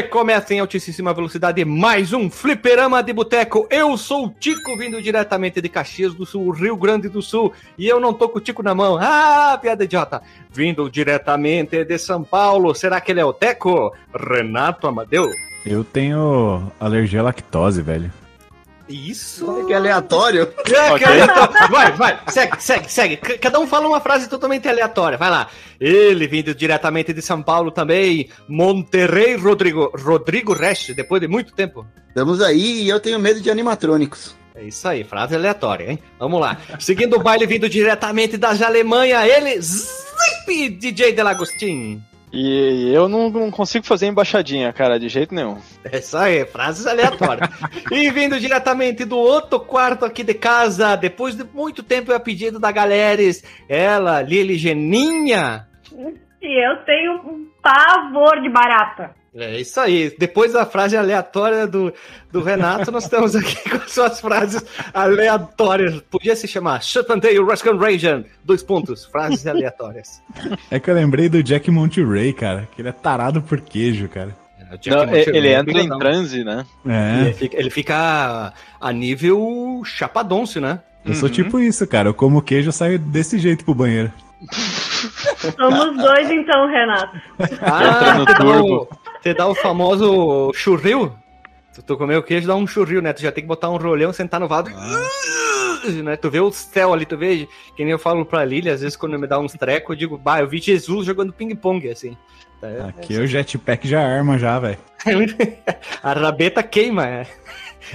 Recomeça em altíssima velocidade mais um Fliperama de Boteco. Eu sou o Tico, vindo diretamente de Caxias do Sul, Rio Grande do Sul, e eu não tô com o Tico na mão. Ah, piada idiota. Vindo diretamente de São Paulo, será que ele é o Teco? Renato Amadeu. Eu tenho alergia à lactose, velho. Isso. Que aleatório. É, que Ok. aleatório. Vai, vai, segue, segue, segue. Cada um fala uma frase totalmente aleatória. Vai lá. Ele vindo diretamente de São Paulo também. Monterrey Rodrigo. Rodrigo Resch, depois de muito tempo. Estamos aí e eu tenho medo de animatrônicos. É isso aí, frase aleatória, hein? Vamos lá. Seguindo o baile vindo diretamente da Alemanha, ele, Zip DJ Delagostin. E eu não, não consigo fazer embaixadinha, cara, de jeito nenhum. É isso aí, frases aleatórias. e vindo diretamente do outro quarto aqui de casa, depois de muito tempo a pedido da Galeres, ela, Lili Geninha. E eu tenho um pavor de barata. É isso aí. Depois da frase aleatória do, do Renato, nós estamos aqui com suas frases aleatórias. Podia se chamar Chupanteio Rascan Rajan. Dois pontos. Frases aleatórias. É que eu lembrei do Jack Monterey, cara, que ele é tarado por queijo, cara. É, o Jack Não, Monteiro, ele é entra em transe, né? É, Ele fica, ele fica a nível chapadonce, né? eu sou Uhum. tipo isso, cara. Eu como queijo, eu saio desse jeito pro banheiro. Somos dois então, Renato. Entra no dá turbo. Você dá o famoso churril. Tu, tu comeu o queijo, dá um churril, né? Tu já tem que botar um rolhão, sentar no vaso. Né? Tu vê o céu ali, tu vê, que nem eu falo pra Lili, às vezes quando me dá uns trecos, eu digo, bah, eu vi Jesus jogando ping-pong, assim. É, Aqui o jetpack já arma já, velho. a rabeta queima, é.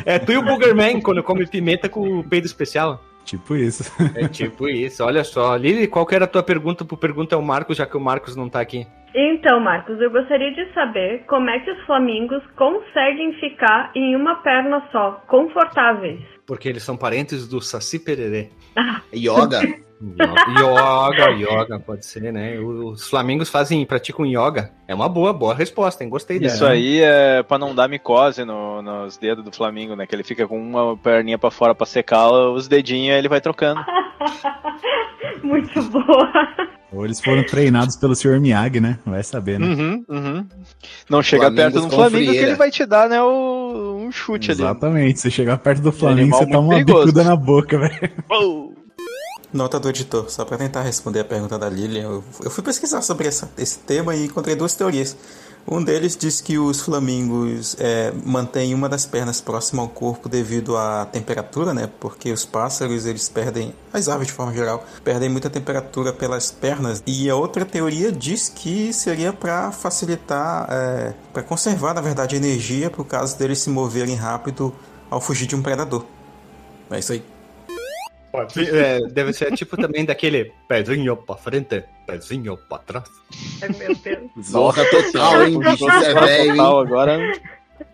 É tu e o Boogerman quando come pimenta com o peido especial. Tipo isso. É tipo isso, olha só. Lili, qual que era a tua pergunta pro Pergunta ao Marcos, já que o Marcos não tá aqui? Então, Marcos, eu gostaria de saber como é que os flamingos conseguem ficar em uma perna só, confortáveis. Porque eles são parentes do Saci Pererê. Yoga. Yoga, yoga, pode ser, né? Os flamingos fazem, praticam yoga. É uma boa, boa resposta, hein? Gostei dela. Isso aí é pra não dar micose no- nos dedos do Flamengo, né? Que ele fica com uma perninha pra fora pra secar os dedinhos e ele vai trocando. Muito boa. Ou eles foram treinados pelo Sr. Miyagi, né? Vai saber, né? Uhum, uhum. Não chega Flamingos perto do Flamengo que ele vai te dar, né, o- um chute ali. Exatamente. Se chegar perto do Flamengo, você toma uma perigoso. bicuda na boca, velho. Nota do editor, só para tentar responder a pergunta da Lilian, eu, fui pesquisar sobre essa- esse tema e encontrei duas teorias. Um deles diz que os flamingos é, mantêm uma das pernas próxima ao corpo devido à temperatura, né? Porque os pássaros eles perdem, as aves de forma geral, perdem muita temperatura pelas pernas. E a outra teoria diz que seria para facilitar, para conservar, na verdade, energia para o caso deles se moverem rápido ao fugir de um predador. É isso aí. É, deve ser tipo também daquele pezinho pra frente, pezinho pra trás. Ai, meu Deus. Zorra total, hein? Bicho, você é velho? Total, agora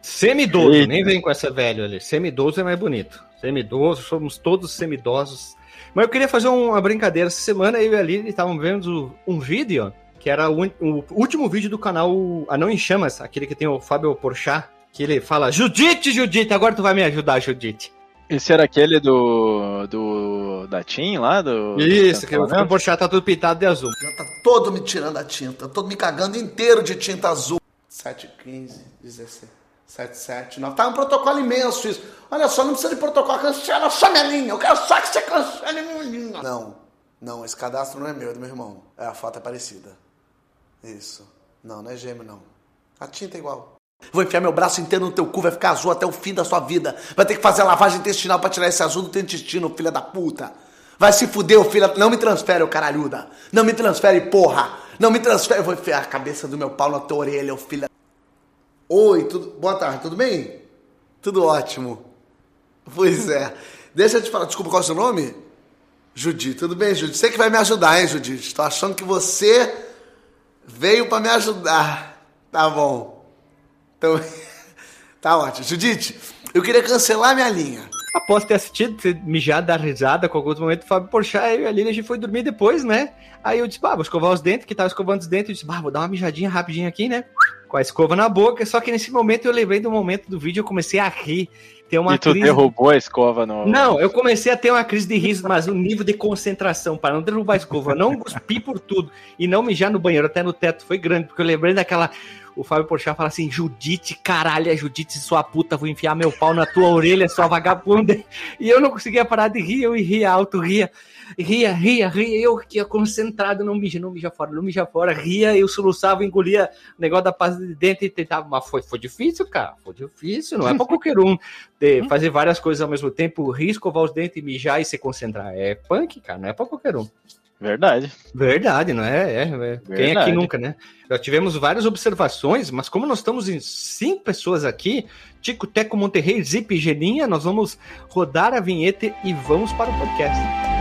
Semidoso, Eita. nem vem com essa velho ali. Semidoso é mais bonito. Semidoso, somos todos semidosos. Mas eu queria fazer uma brincadeira. Essa semana eu e a Lili estavam vendo um vídeo, que era o, o último vídeo do canal Anão em Chamas, aquele que tem o Fábio Porchat, que ele fala, Judite, Judite, agora tu vai me ajudar, Judite. Esse era aquele do. do. da Tim lá? Do, Isso, do que o Porchat tá tudo pintado de azul. Já tá todo me tirando a tinta, todo me cagando inteiro de tinta azul. 7, 15, 16, 7, 7, 9. Tá um protocolo imenso isso. Olha só, não precisa de protocolo, cancela só minha linha. Eu quero só que você cancele minha linha. Não, não, esse cadastro não é meu, é do meu irmão. É, a foto é parecida. Isso. Não, não é gêmeo, não. A tinta é igual. Vou enfiar meu braço inteiro no teu cu, vai ficar azul até o fim da sua vida. Vai ter que fazer a lavagem intestinal pra tirar esse azul do teu intestino, filha da puta. Vai se fuder, filha. Não me transfere, ô caralhuda. Não me transfere, porra. Não me transfere. Eu vou enfiar a cabeça do meu pau na tua orelha, ô filha. Oi, tudo... boa tarde, tudo bem? Tudo ótimo. Pois é. Deixa eu te falar, desculpa, qual é o seu nome? Judite, tudo bem, Judite? Você que vai me ajudar, hein, Judite? Tô achando que você veio pra me ajudar. Tá bom. Então, tá ótimo. Judite, eu queria cancelar minha linha. Após ter assistido, ter mijado, dar risada com alguns momentos, o Fábio Porchat eu e a Lili, a gente foi dormir depois, né? Aí eu disse, bah, vou escovar os dentes, que tava escovando os dentes, eu disse, bah, vou dar uma mijadinha rapidinho aqui, né? Com a escova na boca, só que nesse momento eu lembrei do momento do vídeo, eu comecei a rir, ter uma E tu crise... derrubou a escova no. Não, eu comecei a ter uma crise de riso, mas o nível de concentração para não derrubar a escova, não cuspir por tudo e não mijar no banheiro, até no teto, foi grande, porque eu lembrei daquela. O Fábio Porchat fala assim, Judite, caralho, é Judite, sua puta, vou enfiar meu pau na tua orelha, sua vagabunda. E eu não conseguia parar de rir, eu ria alto, ria, ria, ria, ria, eu que ia concentrado, não mija, não mija fora, não mija fora, ria, eu soluçava, engolia o negócio da pasta de dentro e tentava, mas foi, foi difícil, cara, foi difícil, não é pra qualquer um de fazer várias coisas ao mesmo tempo, rir, escovar os dentes, mijar e se concentrar. É punk, cara, não é pra qualquer um. Verdade. Verdade, não é? é, é. Quem aqui Verdade. nunca, né? Já tivemos várias observações, mas como nós estamos em cinco pessoas aqui, Tico, Teco, Monterrey, Zip Geninha, nós vamos rodar a vinheta e vamos para o podcast.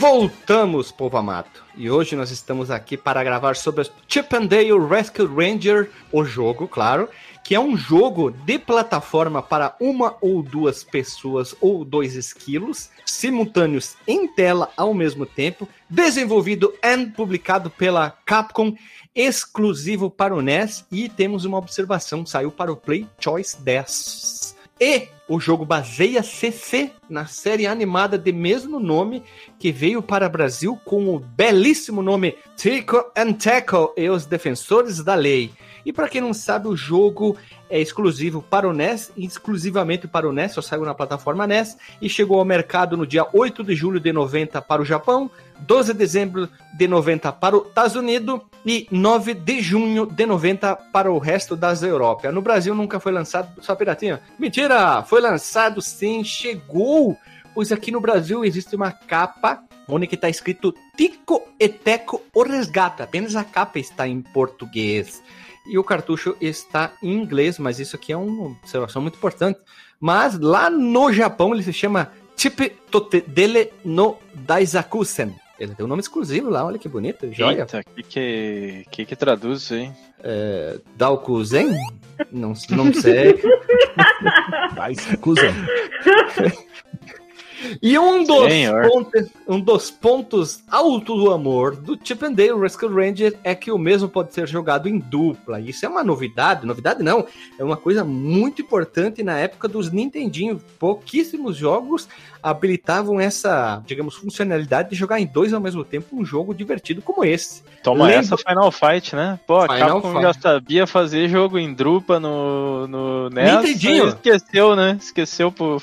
Voltamos, povo amado. E hoje nós estamos aqui para gravar sobre Chip and Dale Rescue Ranger, o jogo, claro, que é um jogo de plataforma para uma ou duas pessoas ou dois esquilos, simultâneos em tela ao mesmo tempo, desenvolvido e publicado pela Capcom, exclusivo para o NES, e temos uma observação, saiu para o Play Choice 10. E o jogo baseia CC na série animada de mesmo nome que veio para o Brasil com o belíssimo nome Tico and Tackle e os Defensores da Lei. E para quem não sabe, o jogo é exclusivo para o NES, exclusivamente para o NES, só saiu na plataforma NES e chegou ao mercado no dia 8 de julho de 90 para o Japão, 12 de dezembro de 90 para os Estados Unidos e 9 de junho de 90 para o resto das Europa. No Brasil nunca foi lançado, só piratinha. Mentira, foi lançado sim, chegou, pois aqui no Brasil existe uma capa onde está escrito Tico e Teco o Resgata. Apenas a capa está em português. E o cartucho está em inglês, mas isso aqui é uma observação muito importante. Mas lá no Japão ele se chama Chip Totedele no Daisakusen. Ele tem um nome exclusivo lá, olha que bonito, joia. Eita, que que, que que traduz isso aí? É, Daokuzen? Não, não sei. Vai, se acusa. E um dos, pontos, um dos pontos alto do amor do Chip and Dale Rescue Ranger é que o mesmo pode ser jogado em dupla. Isso é uma novidade, novidade não, é uma coisa muito importante na época dos Nintendinho. Pouquíssimos jogos habilitavam essa, digamos, funcionalidade de jogar em dois ao mesmo tempo um jogo divertido como esse. Toma Lembra- essa Final Fight, né? Pô, a Final Capcom Fight. já sabia fazer jogo em drupa no, no NES. Nintendinho. Esqueceu, né? Esqueceu pro,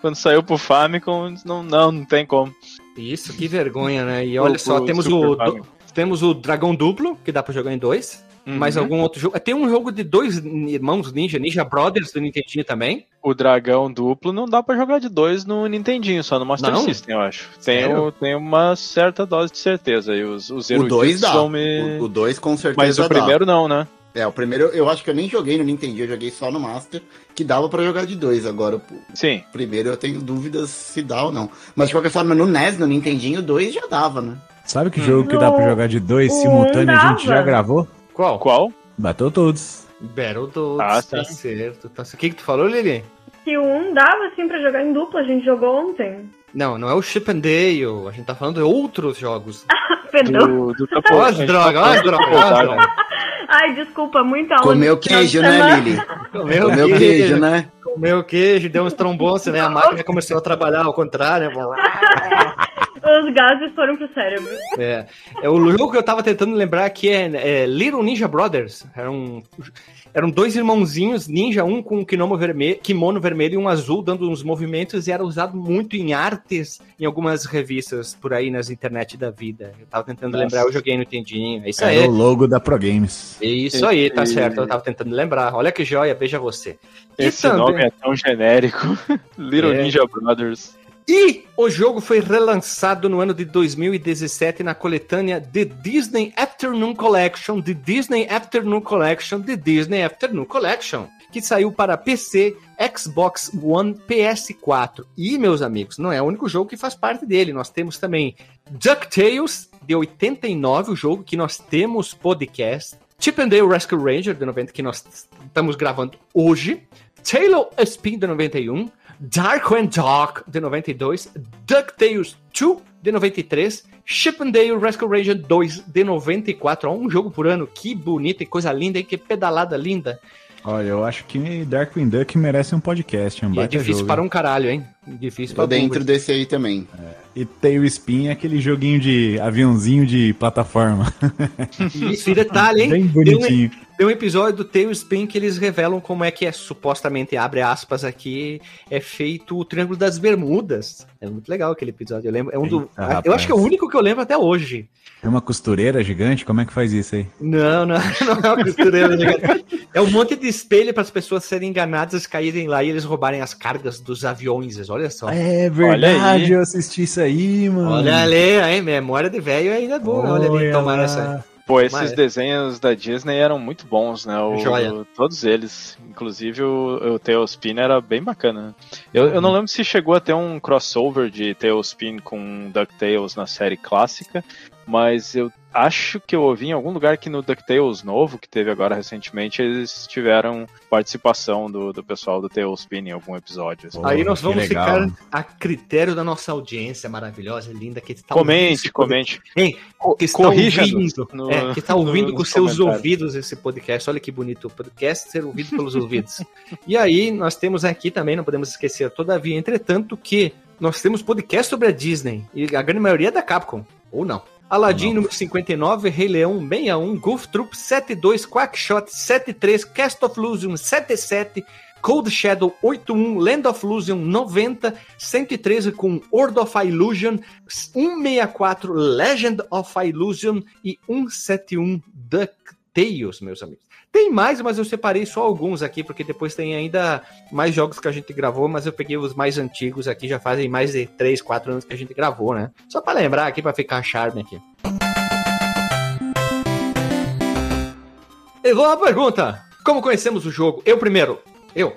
quando saiu pro Famicom. Não, não, não tem como. Isso, que vergonha, né? E olha O- só, o temos Super o, Famicom. temos o Dragão Duplo, que dá pra jogar em dois. Uhum. Mais algum outro jogo? Tem um jogo de dois irmãos ninja, Ninja Brothers do Nintendinho também. O dragão duplo não dá pra jogar de dois no Nintendinho, só no Master Não? System, eu acho. Tem, o- tem uma certa dose de certeza. E os, os O 2 eruditos dá. me... O 2 com certeza Mas o dá. primeiro não, né? É, o primeiro eu acho que eu nem joguei no Nintendo, eu joguei só no Master, que dava pra jogar de dois. Agora, o Sim. primeiro eu tenho dúvidas se dá ou não. Mas de qualquer forma, no NES, no Nintendinho, o 2 já dava, né? Sabe que jogo que dá pra jogar de dois simultâneo a gente já gravou? Qual? Qual? Bateu todos. Battletoads, Ah, tá certo. Tá... certo. O que, que tu falou, Lili? Que um dava assim pra jogar em dupla, a gente jogou ontem. Não, não é o Chip and Dale. A gente tá falando de outros jogos. Perdão. Do, do Tapo- as drogas, tá ó as drogas. Ai, desculpa, muita aula. Comeu queijo, né, semana. Lili? Comeu, Comeu queijo, né? Comeu queijo, deu uns trombonços, né? A máquina começou a trabalhar ao contrário. os gases foram pro cérebro. É, é o jogo que eu tava tentando lembrar aqui é, é Little Ninja Brothers. Eram, eram dois irmãozinhos ninja, um com um kimono vermelho, kimono vermelho e um azul, dando uns movimentos, e era usado muito em artes em algumas revistas por aí nas internet da vida. Eu tava tentando Nossa. lembrar, eu joguei no Tendinho. É isso Era aí. o logo da Pro Games. É Isso aí, tá E- certo. Eu tava tentando lembrar. Olha que joia, veja você. Esse também- nome é tão genérico. Little É. Ninja Brothers. E o jogo foi relançado no ano de 2017 na coletânea The Disney Afternoon Collection, The Disney Afternoon Collection, The Disney Afternoon Collection, que saiu para PC, Xbox One, PS4. E, meus amigos, não é o único jogo que faz parte dele. Nós temos também DuckTales, de 89, o jogo que nós temos podcast. Chip and Dale Rescue Ranger, de 90, que nós estamos gravando hoje. Taylor Spin, de 91. Dark and Dark, de 92. DuckTales 2, de 93. Chip and Dale Rescue Ranger 2, de 94. Ó, um jogo por ano. Que bonito e coisa linda, hein? Que pedalada linda. Olha, eu acho que Darkwing Duck merece um podcast, é um E é difícil jogo. para um caralho, hein? Difícil Tô para dentro boomers. desse aí também. E Tailspin é aquele joguinho de aviãozinho de plataforma. Isso, e detalhe, hein? Bem bonitinho. Tem um episódio do Tailspin que eles revelam como é que é, supostamente, abre aspas aqui, é feito o Triângulo das Bermudas. É muito legal aquele episódio. Eu lembro, é um do, Eita, rapaz. eu acho que é o único que eu lembro até hoje. É uma costureira gigante? Como é que faz isso aí? Não, não, não é uma costureira gigante. É um monte de espelho para as pessoas serem enganadas, caírem lá e eles roubarem as cargas dos aviões. Olha só. É verdade, eu assisti isso aí, mano. Olha ali, hein? Memória de velho ainda é boa. Olha ali, Olha tomar lá. essa. Pô, esses Mas- desenhos da Disney eram muito bons, né? O-. Todos eles. Inclusive o, o Tailspin era bem bacana. Eu, eu não lembro se chegou a ter um crossover de Tailspin com DuckTales na série clássica, mas eu acho que eu ouvi em algum lugar que no DuckTales novo, que teve agora recentemente, eles tiveram participação do, do pessoal do Tailspin em algum episódio. assim. Aí nós vamos ficar a critério da nossa audiência maravilhosa, linda, que está Comente, comente. Hein, Co- que está corrija-nos ouvindo, no- é, que está ouvindo nos com seus ouvidos esse podcast. Olha que bonito, o podcast ser ouvido pelos ouvidos. E aí nós temos aqui também, não podemos esquecer, todavia, entretanto, que nós temos podcast sobre a Disney e a grande maioria é da Capcom, ou não. Aladdin Não. número 59, Rei Leão 61, Goof Troop 72, Quackshot 73, Cast of Illusion 77, Cold Shadow 81, Land of Illusion 90, 113 com World of Illusion, 164 Legend of Illusion e 171 DuckTales, meus amigos. Tem mais, mas eu separei só alguns aqui, porque depois tem ainda mais jogos que a gente gravou, mas eu peguei os mais antigos aqui, já fazem mais de 3, 4 anos que a gente gravou, né? Só pra lembrar aqui, pra ficar charme aqui. E vou à pergunta: Como conhecemos o jogo? Eu primeiro. Eu.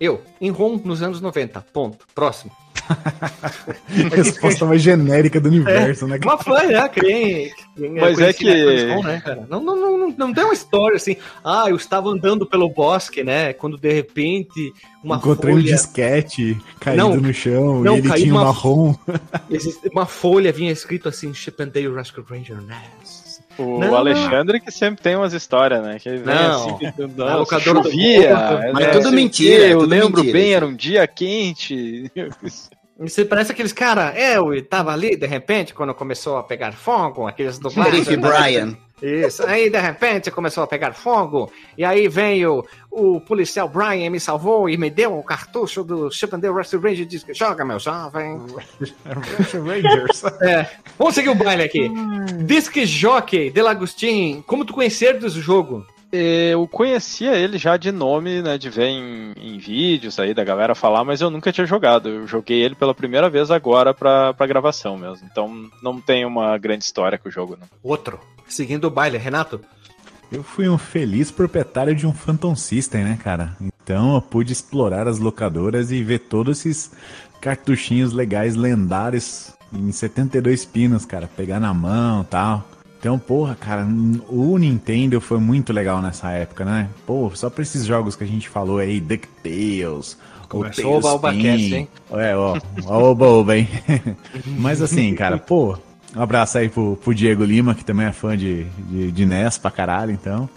Eu. Em ROM nos anos 90. Ponto. Próximo. Resposta mais genérica do universo, né? Uma fã, né? Quem, quem Mas é que- né, cara? Não, não, não, não, não tem uma história assim. Ah, eu estava andando pelo bosque, né? Quando de repente uma Encontrei um folha. disquete caído Não, no chão não, e ele tinha um uma- marrom. Uma folha vinha escrito assim: Chip and Dale Rescue Ranger. O Não, Alexandre que sempre tem umas histórias, né? Que vem Não. assim, que, nossa, locadora do chovia. povo, mas né, tudo mentira, é Eu tudo lembro mentira. bem, era um dia quente. Você parece aqueles cara, é, eu tava ali de repente quando começou a pegar fogo, aqueles dublagens. Sheriff Brian. Isso, aí de repente começou a pegar fogo, e aí veio o policial Brian me salvou e me deu o cartucho do Chip and Dale Rescue Ranger e disse: Joga, meu jovem. Rangers. É, vamos seguir o baile aqui. Disque Jockey, Delagostin, como tu conheceres o jogo? Eu conhecia ele já de nome, né? De ver em, em vídeos aí da galera falar, mas eu nunca tinha jogado. Eu joguei ele pela primeira vez agora pra, pra gravação mesmo. Então não tem uma grande história com o jogo, não. Outro. Seguindo o baile, Renato. Eu fui um feliz proprietário de um Phantom System, né, cara? Então eu pude explorar as locadoras e ver todos esses cartuchinhos legais, lendários, em 72 pinos, cara. Pegar na mão e tal. Então, porra, cara, o Nintendo foi muito legal nessa época, né? Pô, só pra esses jogos que a gente falou aí, DuckTales, Começou o Balbacast, hein? É, ó, o hein? Mas assim, cara, pô, um abraço aí pro, pro Diego Lima, que também é fã de, de, de NES pra caralho, então.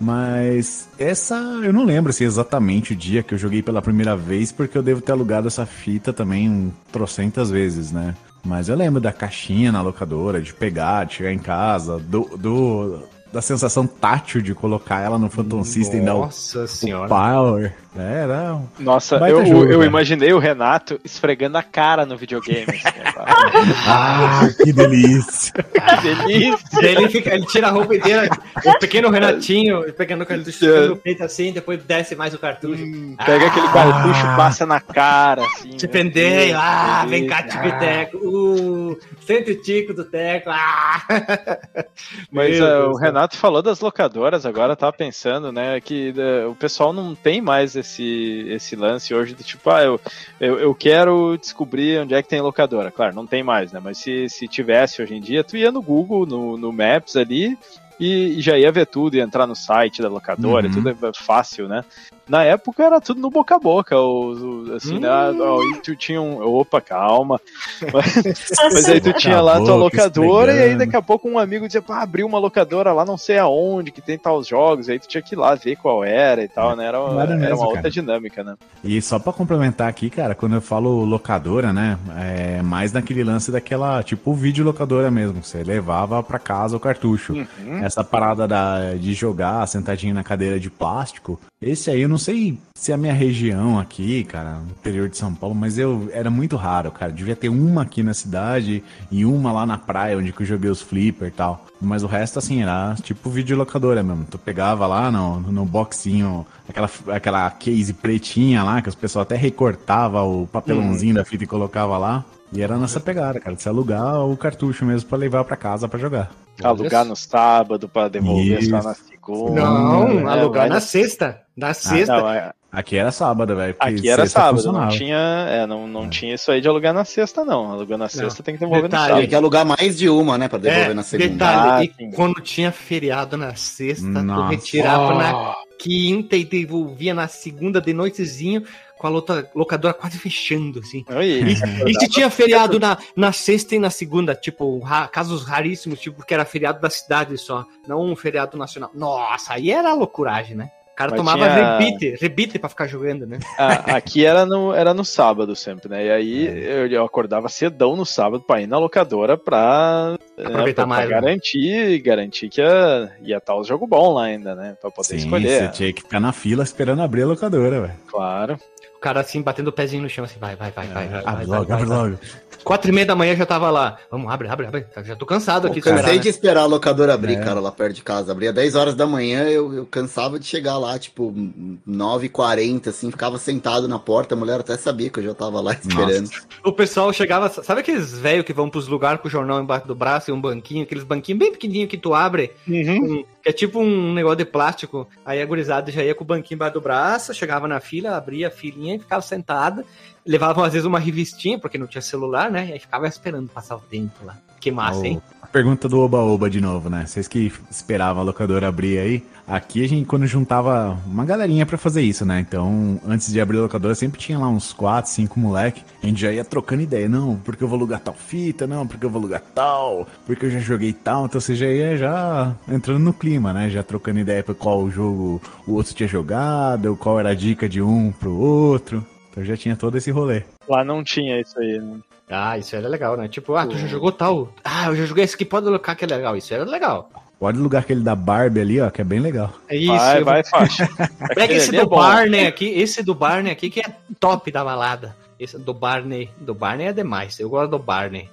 Mas essa, eu não lembro assim, exatamente o dia que eu joguei pela primeira vez, porque eu devo ter alugado essa fita também um trocentas vezes, né? Mas eu lembro da caixinha na locadora, de pegar, de chegar em casa, do, do- da sensação tátil de colocar ela no Phantom System, dar o, Nossa o senhora. power. É, Era um- Nossa, eu, jogo, eu imaginei o Renato esfregando a cara no videogame. assim, cara. Ah, que delícia! que delícia! Ele, fica, ele tira a roupa inteira, o pequeno Renatinho, pegando o cartucho no peito assim, depois desce mais o cartucho. Pega aquele cartucho, passa na cara, assim. Te né? pendeio, ah, vem cá, delícia. Tico-Teco, uh, sente o tico do Teco, ah. Mas é, Deus o. Renato falou das locadoras, agora tava pensando, né, que é, o pessoal não tem mais esse, esse lance hoje do tipo, ah, eu, eu, eu quero descobrir onde é que tem locadora. Claro, não tem mais, né, mas se, se tivesse hoje em dia, tu ia no Google, no, no Maps ali, e, e já ia ver tudo, ia entrar no site da locadora, Uhum. tudo é fácil, né. Na época era tudo no boca a boca, o, o- assim, né, ah, ó, e tu tinha um, opa, calma, mas aí tu tinha lá a tua locadora e aí daqui a pouco um amigo dizia, pá, abriu uma locadora lá não sei aonde, que tem tal jogos, aí tu tinha que ir lá ver qual era e tal, né? Era, Não era era mesmo, uma outra cara. dinâmica, né? E só pra complementar aqui, cara, quando eu falo locadora, né, é mais naquele lance daquela, tipo, videolocadora mesmo, você levava pra casa o cartucho. Uhum. Essa parada da, de jogar sentadinho na cadeira de plástico, esse aí eu não sei se é a minha região aqui, cara, no interior de São Paulo, mas eu era muito raro, cara. Devia ter uma aqui na cidade e uma lá na praia, onde que eu joguei os flipper e tal. Mas o resto, assim, era tipo videolocadora mesmo. Tu pegava lá no, no boxinho, aquela, aquela case pretinha lá, que os pessoal até recortava o papelãozinho da fita e colocava lá. E era nessa pegada, cara, de se alugar o cartucho mesmo pra levar pra casa pra jogar. Alugar no sábado pra devolver só Isso. na segunda. Não, né? alugar na sexta, na sexta. Não, é- Aqui era sábado, velho. aqui era sábado, não tinha, é, não, não tinha isso aí de alugar na sexta, não. Alugar na sexta tem que devolver Detalhe, no Tem sábado. que alugar mais de uma, né? Pra devolver É, na segunda. detalhe, Ah, e sim. quando tinha feriado na sexta, tu Nossa. retirava na quinta e devolvia na segunda de noitezinho com a locadora quase fechando, assim. Oi, E se tinha feriado na, na sexta e na segunda, tipo, ra- casos raríssimos, tipo, porque era feriado da cidade só, não um feriado nacional. Nossa, aí era loucuragem, né? O cara Mas tomava tinha- rebite, rebite pra ficar jogando, né? Ah, aqui era no, era no sábado sempre, né? E aí eu, eu acordava cedão no sábado pra ir na locadora pra, né, Aproveitar pra, mais, pra né? garantir, garantir que ia ia estar o jogo bom lá ainda, né? Pra poder Sim, escolher. você tinha que ficar na fila esperando abrir a locadora, velho. Claro. O cara assim, batendo o pezinho no chão, assim, vai, vai, vai, vai. vai, Abre vai, logo, vai, abre vai. logo. Quatro e meia da manhã já tava lá. Vamos, abre, abre, abre. Já tô cansado aqui Eu de esperar, cansei né? de esperar a locadora abrir, É. cara, lá perto de casa. Abria 10 horas da manhã, eu, eu cansava de chegar lá, tipo, 9h40, assim, ficava sentado na porta, a mulher até sabia que eu já tava lá esperando. O pessoal chegava, sabe aqueles velhos que vão pros lugares com o jornal embaixo do braço e um banquinho, aqueles banquinhos bem pequenininhos que tu abre, um- que é tipo um negócio de plástico. Aí a gurizada já ia com o banquinho embaixo do braço, chegava na fila, abria a filinha e ficava sentada. Levavam às vezes uma revistinha, porque não tinha celular, né? E aí ficava esperando passar o tempo lá. Que massa, hein? A pergunta do Oba-Oba de novo, né? Vocês que esperavam a locadora abrir aí. Aqui a gente, quando juntava uma galerinha pra fazer isso, né? Então, antes de abrir a locadora, sempre tinha lá uns 4, 5 moleque. A gente já ia trocando ideia. Não, porque eu vou alugar tal fita, não, porque eu vou alugar tal, porque eu já joguei tal. Então você já ia já entrando no clima, né? Já trocando ideia pra qual jogo o outro tinha jogado, qual era a dica de um pro outro. Então já tinha todo esse rolê. Lá não tinha isso aí, né? Ah, isso era legal, né? Tipo, ah, tu já jogou tal. Ah, eu já joguei esse aqui, pode colocar que é legal. Isso era legal. Pode alugar aquele da Barbie ali, ó, que é bem legal. É isso. vai, eu vai, faixa. Pega esse é do bom. Barney aqui, esse do Barney aqui que é top da balada. Esse do Barney, do Barney é demais. Eu gosto do Barney.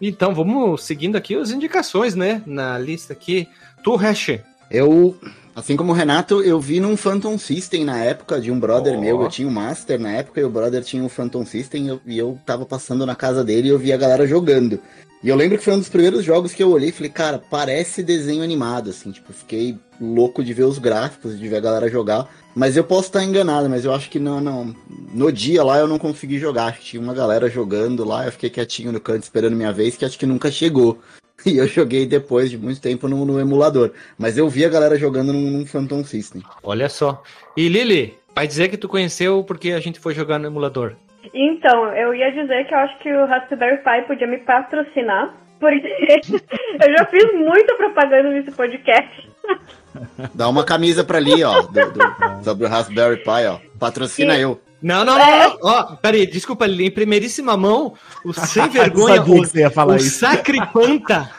Então, vamos seguindo aqui as indicações, né? Na lista aqui. Tu, Hash. Eu, assim como o Renato, eu vi num Phantom System na época de um brother Ó. meu. Eu tinha o Master na época e o brother tinha o Phantom System e eu, e eu tava passando na casa dele e eu vi a galera jogando. E eu lembro que foi um dos primeiros jogos que eu olhei e falei, cara, parece desenho animado, assim, tipo, fiquei louco de ver os gráficos, de ver a galera jogar. Mas eu posso estar enganado, mas eu acho que não, não. No dia lá eu não consegui jogar. Acho que tinha uma galera jogando lá, eu fiquei quietinho no canto esperando minha vez, que acho que nunca chegou. E eu joguei depois de muito tempo no, no emulador. Mas eu vi a galera jogando num, num Phantom System. Olha só. E Lili, vai dizer que tu conheceu porque a gente foi jogar no emulador. Então, eu ia dizer que eu acho que o Raspberry Pi podia me patrocinar, porque eu já fiz muita propaganda nesse podcast. Dá uma camisa pra ali, ó, do, do- sobre o Raspberry Pi, ó. Patrocina Sim. eu. Não, não, não, não. Ó, peraí, desculpa, Lili, em primeiríssima mão, o sem Eu vergonha, sabia o, que você ia falar o isso. sacripanta,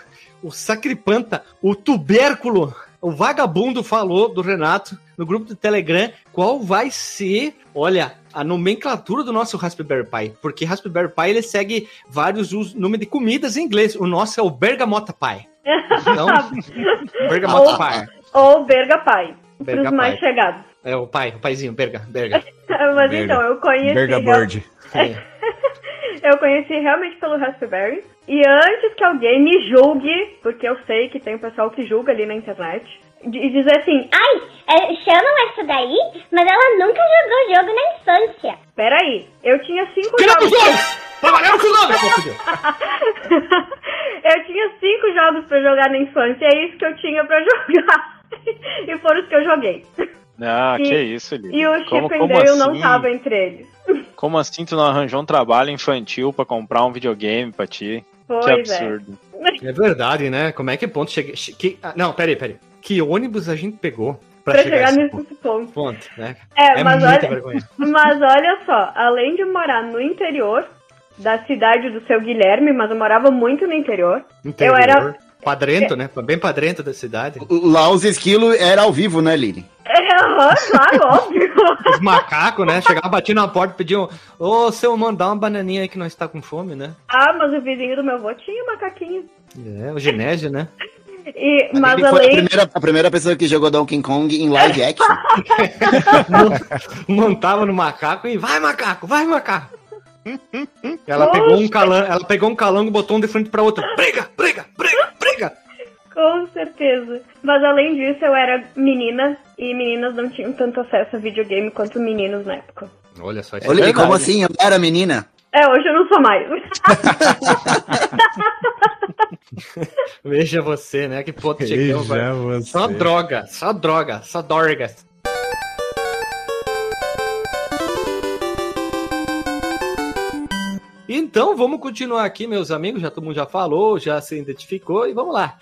o sacripanta, o tubérculo, o vagabundo falou do Renato no grupo do Telegram qual vai ser, olha, a nomenclatura do nosso Raspberry Pi, porque Raspberry Pi ele segue vários nomes de comidas em inglês. O nosso é o Bergamota Pi. Então, Bergamota Pi. Ou Berga Pai, Berga pros mais chegados. É o pai, o paizinho, Berga, Berga. Mas Berga. então, eu conheci. Berga Bird. Eu conheci realmente pelo Raspberry. E antes que alguém me julgue, porque eu sei que tem um pessoal que julga ali na internet, e dizer assim, Ai, é, chamam essa daí, mas ela nunca jogou jogo na infância. peraí, eu tinha cinco Criamos jogos. dois! Trabalhamos com o nome! eu tinha cinco jogos pra jogar na infância, é isso que eu tinha pra jogar. e foram os que eu joguei. Ah, E- que isso, Lili. E o Chip como, and como Dale não assim? tava entre eles. Como assim tu não arranjou um trabalho infantil pra comprar um videogame pra ti? Pois que é. absurdo. É verdade, né? Como é que ponto cheguei. che- Que... ah, não, peraí, peraí. Que ônibus a gente pegou pra, Pra chegar, chegar nesse ponto? ponto. ponto, né? É, mas muita olha, vergonha. mas olha só, além de morar no interior da cidade do seu Guilherme, mas eu morava muito no interior. Interior, Eu era- Padrento, né? Bem padrento da cidade. Lá os esquilos era ao vivo, né, Lili? É, aham, claro, óbvio. Os macacos, né? Chegava, batia na porta e pediam: Ô, seu, mandar uma bananinha aí que nós tá com fome, né? Ah, mas o vizinho do meu avô tinha macaquinho. É, o Genésio, né? E, A mas Lili foi a além. primeira, a primeira pessoa que jogou Donkey Kong em live action. Montava no macaco e vai, macaco, vai, macaco. Ela pegou um calango, ela pegou um calango e botou um de frente pra outro. Briga, briga, briga, briga. Com certeza. Mas além disso, eu era menina e meninas não tinham tanto acesso a videogame quanto meninos na época. Olha só, isso Ô, é como assim? Eu era menina? É, hoje eu não sou mais. Veja você, né? Que ponto chegamos. Você. Só droga, só droga, só dorgas. Então, vamos continuar aqui, meus amigos. Já todo mundo já falou, já se identificou e vamos lá.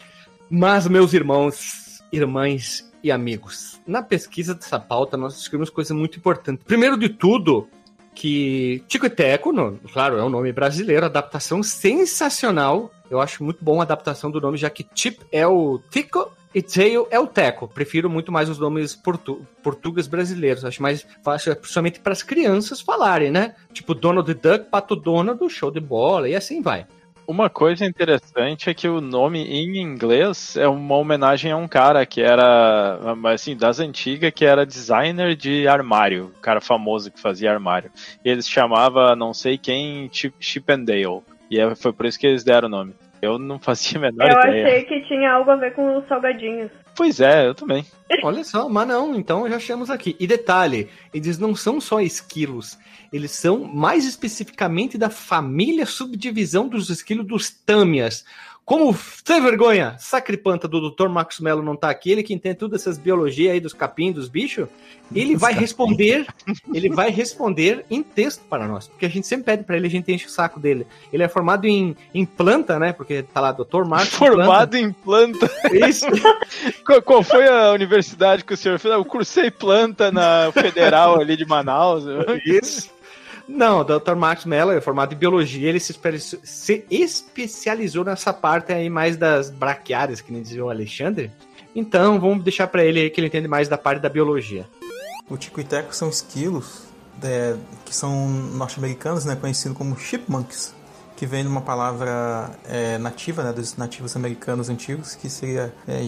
Mas, meus irmãos, irmãs e amigos, na pesquisa dessa pauta nós descobrimos coisa muito importante. Primeiro de tudo, que Tico e Teco, claro, é um nome brasileiro, adaptação sensacional. Eu acho muito bom a adaptação do nome, já que Chip é o Tico e Tail é o Teco. Prefiro muito mais os nomes portu portugueses brasileiros. Acho mais fácil, principalmente para as crianças falarem, né? Tipo Donald Duck, Pato Donald, show de bola, e assim vai. Uma coisa interessante é que o nome em inglês é uma homenagem a um cara que era, assim, das antigas, que era designer de armário, um cara famoso que fazia armário. E eles chamava não sei quem Chip, and Dale. E é- foi por isso que eles deram o nome. Eu não fazia a menor Eu ideia. achei que tinha algo a ver com os salgadinhos. Pois é, eu também. Olha só, mas não, então já achamos aqui. E detalhe, eles não são só esquilos, eles são mais especificamente da família subdivisão dos esquilos dos tâmias. Como sem vergonha, sacripanta do Dr. Marcos Mello não tá aqui, ele que entende todas essas biologias aí dos capim, dos bichos, ele vai responder, ele vai responder em texto para nós, porque a gente sempre pede para ele, a gente enche o saco dele. Ele é formado em, em planta, né? Porque tá lá Dr. Marcos Formado em planta. planta. Isso. Qual, qual foi a universidade que o senhor fez? Eu cursei planta na Federal ali de Manaus. Isso. Não, o Dr. Max Mello é formado em biologia, ele se, espe- se especializou nessa parte aí mais das braquiárias, que nem dizia o Alexandre. Então, vamos deixar pra ele que ele entende mais da parte da biologia. O tico e teco são esquilos é, que são norte-americanos, né, conhecidos como chipmunks, que vem de uma palavra é, nativa, né, dos nativos americanos antigos, que seria é.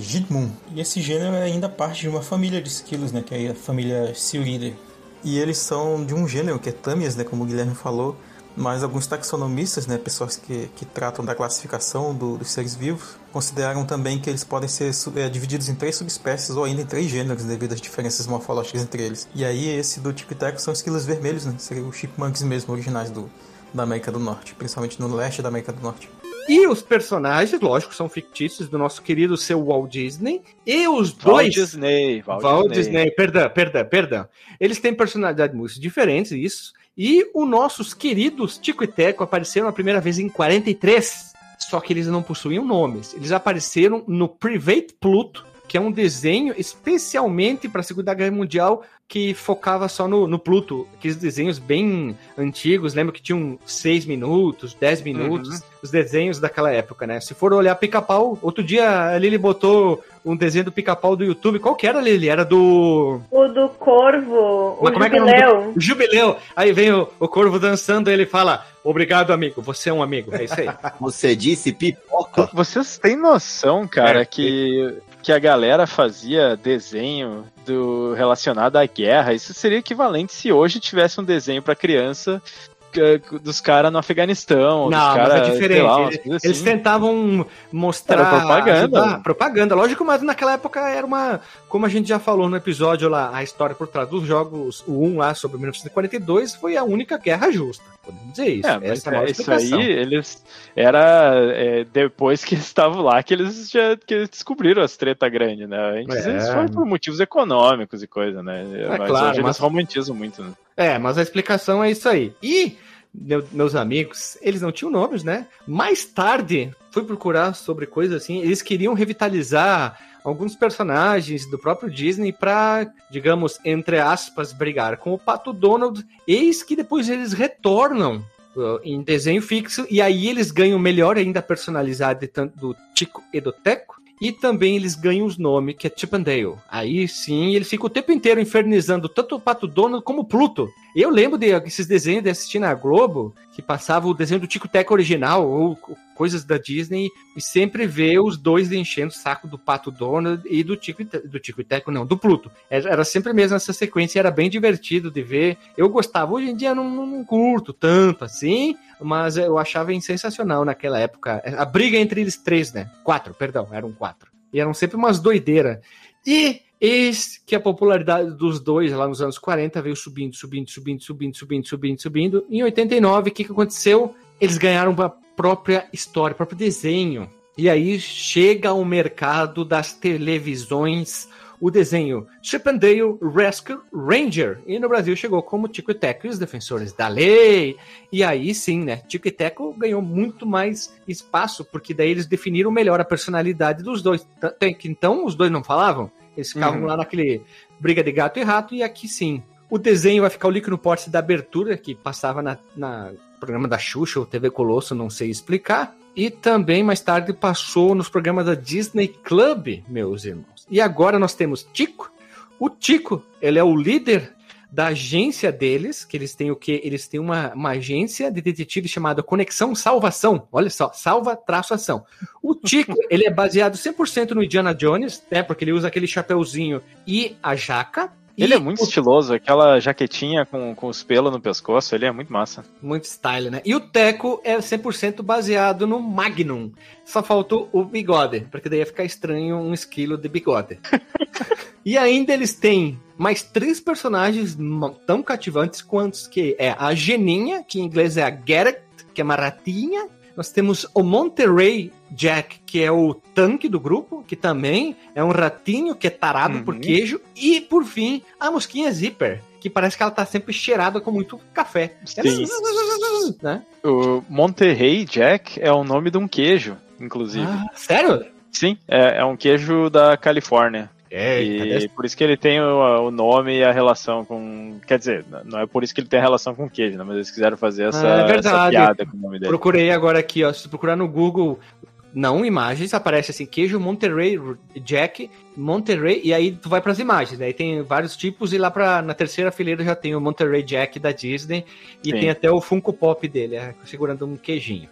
E esse gênero é ainda parte de uma família de esquilos, né, que é a família Siluridae. E eles são de um gênero que é Tamias, né, como o Guilherme falou, mas alguns taxonomistas, né, pessoas que, que tratam da classificação do- dos seres vivos, consideram também que eles podem ser eh, divididos em três subespécies ou ainda em três gêneros devido às diferenças morfológicas entre eles. E aí esse do tico e teco são esquilos vermelhos, né, seriam os chipmunks mesmo, originais do, da América do Norte, principalmente no leste da América do Norte. E os personagens, lógico, são fictícios do nosso querido seu Walt Disney. E os Walt dois. Disney. Walt, Walt Disney. Disney, perdão, perdão, perdão. Eles têm personalidades muito diferentes, isso. E os nossos queridos Tico e Teco apareceram a primeira vez em 43. Só que eles não possuíam nomes. Eles apareceram no Private Pluto, que é um desenho especialmente para a Segunda Guerra Mundial que focava só no, no Pluto, aqueles desenhos bem antigos, lembra que tinham 6 minutos, 10 minutos, os desenhos daquela época, né? Se for olhar pica-pau, outro dia a Lili botou um desenho do pica-pau do YouTube, qual que era, Lili? Era do... O do Corvo, o Mas como é que é o nome Jubileu. do- Jubileu. Aí vem o, o corvo dançando e ele fala, obrigado amigo, você é um amigo, é isso aí. Você disse pipoca? Vocês têm noção, cara, É. que, que a galera fazia desenho do relacionado à guerra? Isso seria equivalente se hoje tivesse um desenho pra criança dos caras no Afeganistão. Não, mas cara, é sei diferente. lá, Eles- Eles assim. tentavam mostrar. Era propaganda. ajudar- propaganda, lógico, mas naquela época era uma. Como a gente já falou no episódio lá, a história por trás dos jogos, o 1 lá sobre 1942, foi a única guerra justa. Podemos dizer isso. É, mas é maior isso aí, eles. Era é, depois que estavam lá que eles já que eles descobriram as treta grande, né? Antes É. eles foram por motivos econômicos e coisa, né? mas claro, hoje mas- eles romantizam muito, né? É, mas a explicação é isso aí. E meu- meus amigos, eles não tinham nomes, né? Mais tarde, fui procurar sobre coisas assim, eles queriam revitalizar alguns personagens do próprio Disney para, digamos, entre aspas, brigar com o Pato Donald. Eis que depois eles retornam uh, em desenho fixo e aí eles ganham melhor ainda a personalidade tanto do Tico e do Teco. E também eles ganham os nomes, que é Chip and Dale. Aí sim, ele fica o tempo inteiro infernizando tanto o Pato Donald como o Pluto. Eu lembro desses desenhos de assistir na Globo, que passava o desenho do Tico Teco original, ou coisas da Disney, e sempre ver os dois enchendo o saco do Pato Donald e do Tico, e do Tico e Teco, não, do Pluto. Era sempre mesmo essa sequência, era bem divertido de ver. Eu gostava, hoje em dia não, não- curto tanto assim, mas eu achava sensacional naquela época. A briga entre eles três, né? Quatro, perdão, eram quatro. E eram sempre umas doideiras. E eis que a popularidade dos dois lá nos anos 40 veio subindo, subindo, subindo, subindo, subindo, subindo, subindo. Em 89, o que, que aconteceu? Eles ganharam uma própria história, próprio desenho. E aí chega ao mercado das televisões o desenho Chip and Dale Rescue Ranger. E no Brasil chegou como Tico e Teco e os Defensores da Lei. E aí sim, né? Tico e Teco ganhou muito mais espaço, porque daí eles definiram melhor a personalidade dos dois. Então, os dois não falavam? Eles ficavam Uhum. lá naquele briga de gato e rato, e aqui sim. O desenho vai ficar o líquido no porte da abertura, que passava na, na programa da Xuxa ou TV Colosso, não sei explicar. E também mais tarde passou nos programas da Disney Club, meus irmãos. E agora nós temos Tico. O Tico, ele é o líder da agência deles, que eles têm o quê? Eles têm uma, uma agência de detetive chamada Conexão Salvação. Olha só, salva traço ação. O Tico, ele é baseado 100% no Indiana Jones, né? Porque ele usa aquele chapeuzinho e a jaca. Ele E é muito o estiloso, aquela jaquetinha com, com os pelos no pescoço, ele é muito massa. Muito style, né? E o Teco é 100% baseado no Magnum. Só faltou o bigode, porque daí ia ficar estranho um esquilo de bigode. e ainda eles têm mais três personagens tão cativantes quanto que é a Geninha, que em inglês é a Garrett, que é uma ratinha. Nós temos o Monterey Jack, que é o tanque do grupo, que também é um ratinho que é tarado por Uhum. queijo. E, por fim, a mosquinha Zipper, que parece que ela tá sempre cheirada com muito café. Sim. Né? O Monterrey Jack é o nome de um queijo, inclusive. Ah, sério? Sim, é, é um queijo da Califórnia. É, e por isso que ele tem o, o nome e a relação com. Quer dizer, não é por isso que ele tem a relação com queijo, né? Mas eles quiseram fazer essa, Ah, é essa piada com o nome dele. Procurei agora aqui, ó. Se tu procurar no Google, não imagens, aparece assim, queijo Monterey Jack, Monterey, e aí tu vai pras imagens. Aí tem vários tipos, e lá pra, na terceira fileira já tem o Monterey Jack da Disney, e Sim. tem até o Funko Pop dele, é, segurando um queijinho.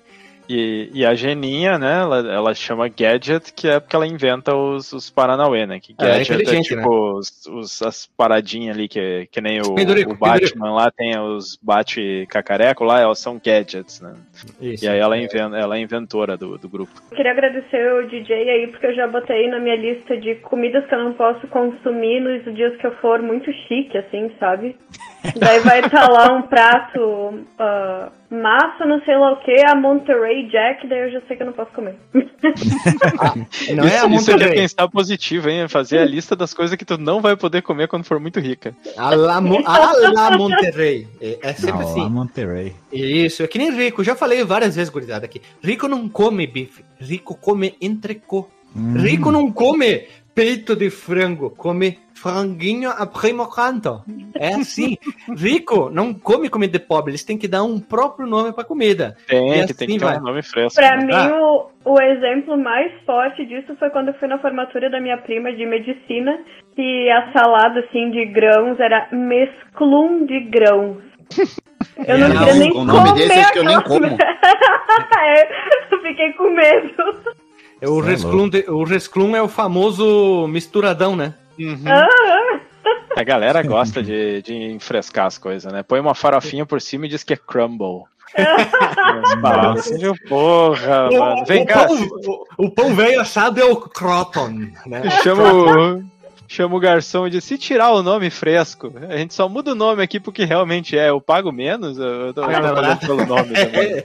E, e a Geninha, né? Ela, ela chama Gadget, que é porque ela inventa os, os Paranauê, né? Que É, Gadget é, inteligente, tipo os, os- as paradinhas ali, que, que nem o, Pendurico, o Batman lá tem os bate-cacareco lá, elas são gadgets, né? Isso. E aí ela, inventa, ela é a inventora do, do grupo. Queria agradecer o DJ aí, porque eu já botei na minha lista de comidas que eu não posso consumir nos dias que eu for muito chique, assim, sabe? Daí vai estar lá um prato ah, massa, não sei lá o que, a Monterey Jack, daí eu já sei que eu não posso comer. Não é a isso, isso aqui é Monterey. pensar positivo, hein? Fazer a lista das coisas que tu não vai poder comer quando for muito rica. A la, Mo- a la Monterey. É, é sempre Não, assim. lá Monterey. Isso, é que nem rico. Já falei várias vezes, gurizada, aqui. Rico não come bife. Rico come entrecô. Hum. Rico não come peito de frango, come franguinho a primo canto. É assim. Rico não come comida de pobre, eles têm que dar um próprio nome pra comida. Tem, que tem assim que ter vai. um nome fresco. Pra né? mim, Ah. o, o exemplo mais forte disso foi quando eu fui na formatura da minha prima de medicina, que a salada, assim, de grãos era mesclum de grãos. Eu não É, queria nem o nome comer desse acho que eu nem como. é, eu fiquei com medo. É O é resclum, o resclum é o famoso misturadão, né? Uhum. Ah, A galera gosta de, de enfrescar as coisas, né? Põe uma farofinha por cima e diz que é crumble. De porra, mano. Vem o, cá, pão, o, o pão velho assado é o croton, né? chama o, chama o garçom e diz, se tirar o nome fresco, a gente só muda o nome aqui porque realmente é, eu pago menos, eu, tô, eu tô Ah, falando pelo nome também.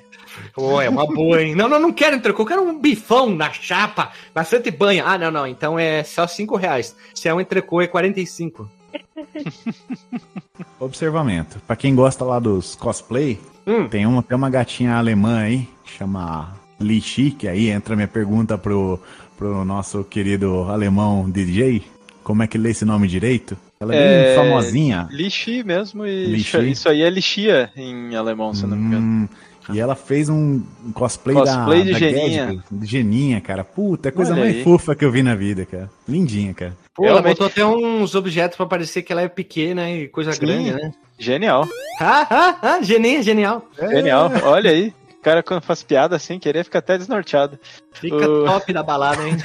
Pô, é uma boa, hein? Não, não, não quero entrecô, eu quero um bifão na chapa, bastante banha. Ah, não, não, então é só 5 reais. Se é um entrecô, é 45. Observamento. Pra quem gosta lá dos cosplay, Hum. tem uma, tem uma gatinha alemã aí, chama Lichi, que aí entra minha pergunta pro, pro nosso querido alemão DJ. Como é que lê esse nome direito? Ela é, bem É, famosinha. Lixi mesmo, e Lixi? isso aí é lixia em alemão, se eu não me engano. Hum, e ela fez um cosplay, Cosplay da, de da Geninha. De Geninha, cara. Puta, é a coisa Olha mais aí. fofa que eu vi na vida, cara. Lindinha, cara. Pô, ela Realmente- botou até uns objetos pra parecer que ela é pequena e coisa Sim. grande, né? Genial, Ah, ah, ah, genial, genial. genial. Olha aí, cara quando faz piada sem querer fica até desnorteado. Fica top da balada, hein?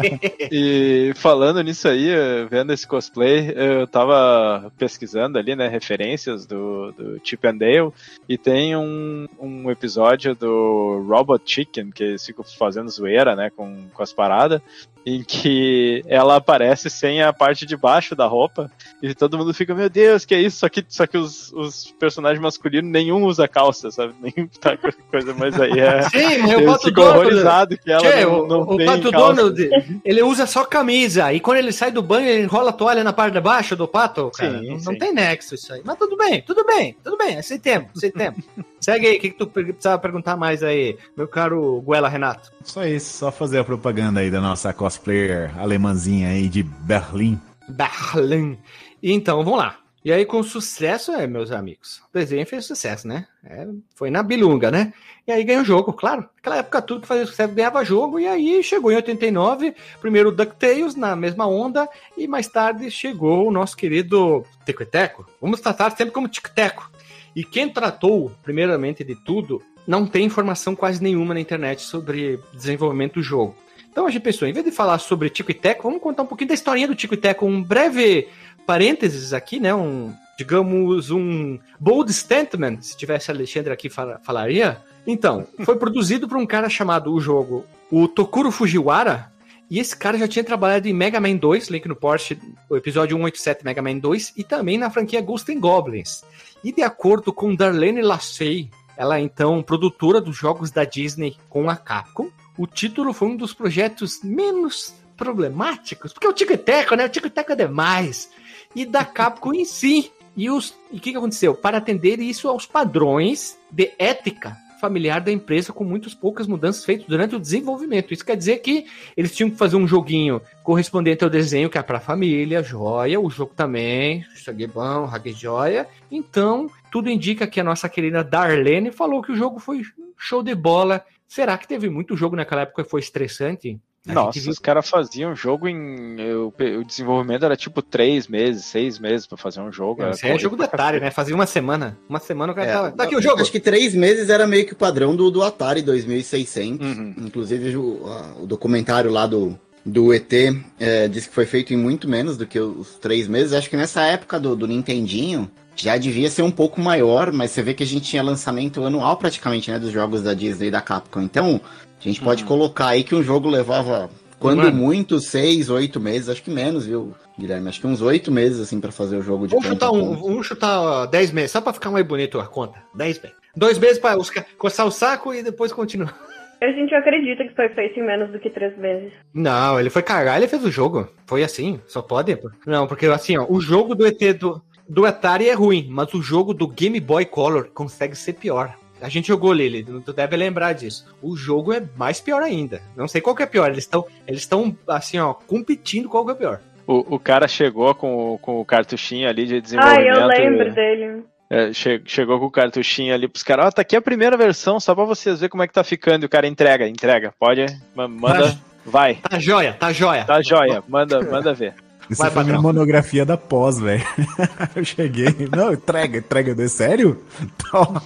E falando nisso aí, eh, vendo esse cosplay, eu tava pesquisando ali, né, referências do, do Chip and Dale, e tem um, um episódio do Robot Chicken, que eles ficam fazendo zoeira, né, com, com as paradas, em que ela aparece sem a parte de baixo da roupa, e todo mundo fica, meu Deus, que é isso? Só que, só que os, os personagens masculinos, nenhum usa calça, sabe? Nenhum tá coisa, mas aí é... Sim, mas o Pato Donald... que ela não, o, não o tem Pato calça. Donald, ele usa só camisa. E quando ele sai do banho, ele enrola a toalha na parte de baixo do pato, cara. Sim, não, sim. não tem nexo isso aí. Mas tudo bem, tudo bem, tudo bem. Aceitemos, aceitemos. Segue aí, o que, que tu precisava perguntar mais aí, meu caro Guela Renato? Só isso, só fazer a propaganda aí da nossa cosplayer alemãzinha aí de Berlim. Berlim. Então, vamos lá. E aí, com sucesso, é, meus amigos. O desenho fez sucesso, né? É, foi na bilunga, né? E aí ganhou jogo, claro. Naquela época, tudo que fazia sucesso ganhava jogo. E aí chegou em 89, primeiro o DuckTales na mesma onda. E mais tarde chegou o nosso querido Tico e Teco. Vamos tratar sempre como Tico e Teco. E quem tratou, primeiramente de tudo, não tem informação quase nenhuma na internet sobre desenvolvimento do jogo. Então a gente pensou, em vez de falar sobre Tico e Teco, vamos contar um pouquinho da historinha do Tico e Teco, um breve parênteses aqui, né? Um, digamos, um bold statement, se tivesse Alexandre aqui fala- falaria. Então, foi produzido por um cara chamado o jogo, o Tokuro Fujiwara, e esse cara já tinha trabalhado em Mega Man 2, Link no Porsche, o episódio 187 Mega Man 2, e também na franquia Ghost and Goblins. E de acordo com Darlene Lachey, ela é então produtora dos jogos da Disney com a Capcom, o título foi um dos projetos menos problemáticos, porque o Tico e Teco, né? O Tico e Teco é demais. E da Capcom em si. E o que, que aconteceu? Para atender isso aos padrões de ética familiar da empresa, com muitas poucas mudanças feitas durante o desenvolvimento. Isso quer dizer que eles tinham que fazer um joguinho correspondente ao desenho, que é para família, joia, o jogo também, cheguei bom, hack joia. Então, tudo indica que a nossa querida Darlene falou que o jogo foi show de bola. Será que teve muito jogo naquela época que foi estressante? A Nossa, viu- os caras faziam jogo em. eu- O, desenvolvimento era tipo três meses, seis meses pra fazer um jogo. era Isso aí é jogo pra detalhe, né? Fazia uma semana. Uma semana o cara É, tava. Tá aqui o jogo! Acho que três meses era meio que o padrão do, do Atari 2600. Uhum. Inclusive, o, a- o documentário lá do, do ET é, diz que foi feito em muito menos do que os três meses. Acho que nessa época do, do Nintendinho já devia ser um pouco maior, mas você vê que a gente tinha lançamento anual praticamente, né? Dos jogos da Disney e da Capcom. Então, a gente pode Uhum. colocar aí que um jogo levava, quando ano. muito, seis, oito meses. Acho que menos, viu, Guilherme? Acho que uns oito meses, assim, pra fazer o jogo de Vamos chutar, um, vamos chutar 10 meses, só pra ficar mais bonito a conta. 10 meses. Dois meses pra os ca- coçar o saco e depois continuar. A gente acredita que foi feito em menos do que três meses. Não, ele foi cagar, ele fez o jogo. Foi assim, só pode. pô. Não, porque assim, ó, o jogo do ET do, do Atari é ruim, mas o jogo do Game Boy Color consegue ser pior. a gente jogou Lily, tu deve lembrar disso. O jogo é mais pior ainda. Não sei qual que é pior. Eles estão, eles estão assim, ó, competindo qual que é pior. O, o cara chegou com, o- com o cartuchinho ali de Ah, desenvolvimento. eu lembro dele. É, che- chegou com o cartuchinho ali pros caras, ó, tá aqui a primeira versão, só pra vocês verem como é que tá ficando. E o cara entrega, entrega. Pode, ma- manda, vai. Tá joia, tá joia. Tá joia, manda, manda ver. Isso Vai, foi minha patrão. monografia da pós, velho. Eu cheguei. Não, entrega, entrega. De sério? Toma.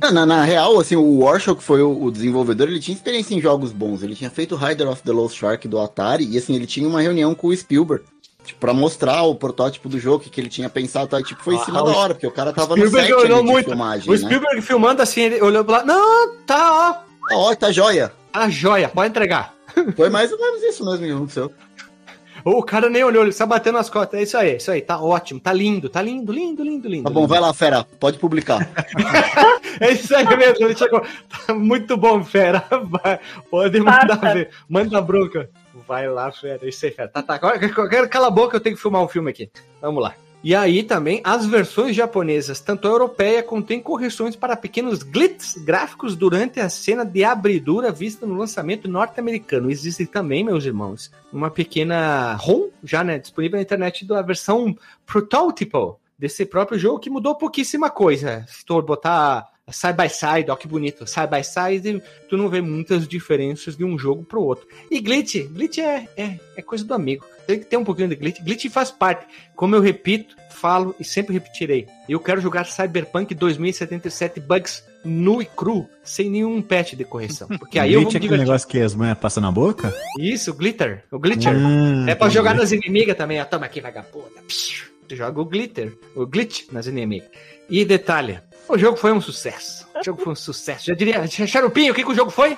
Na, na- na real, assim, o Warshall, que foi o, o desenvolvedor, ele tinha experiência em jogos bons. Ele tinha feito Rider of the Lost Shark do Atari e, assim, ele tinha uma reunião com o Spielberg. Tipo, pra mostrar o protótipo do jogo, que, que ele tinha pensado, tá? Tipo, foi em cima Ah, da hora, porque o cara tava no Spielberg set ali olhou de muito. filmagem, O né? Spielberg filmando assim, ele olhou pra lá. Não, tá, ó, Tá, ó, tá joia. tá joia, pode entregar. Foi mais ou menos isso mesmo que aconteceu. O cara nem olhou, ele só bateu nas costas. É isso aí, é isso aí, tá ótimo, tá lindo, tá lindo, lindo, lindo, lindo. Tá bom, lindo. vai lá, fera, pode publicar. É isso aí mesmo, ele chegou. Tá muito bom, fera. Vai, pode mandar Farta. ver. Manda bronca. Vai lá, fera. Isso aí, fera. Tá, tá. Cala a boca, eu tenho que filmar um filme aqui. Vamos lá. E aí também, as versões japonesas, tanto a europeia, contém correções para pequenos glitches gráficos durante a cena de abridura vista no lançamento norte-americano. Existe também, meus irmãos, uma pequena ROM, já né, disponível na internet, da versão prototypo desse próprio jogo, que mudou pouquíssima coisa. Se tu botar side by side, ó que bonito, side by side, tu não vê muitas diferenças de um jogo pro outro. E glitch, glitch é, é, é coisa do amigo. Tem que ter um pouquinho de glitch. Glitch faz parte. Como eu repito, falo e sempre repetirei. Eu quero jogar Cyberpunk 2077 bugs nu e cru, sem nenhum patch de correção. Porque aí eu vou é aquele negócio que as manhas passam na boca? Isso, glitter. O glitcher. Ah, É pra jogar nas inimigas também, ó. Toma aqui, vagabunda. Tu joga o glitter, o glitch nas inimigas. E detalhe, o jogo foi um sucesso. O jogo foi um sucesso. Já diria, Xarupinho, o que, que o jogo foi?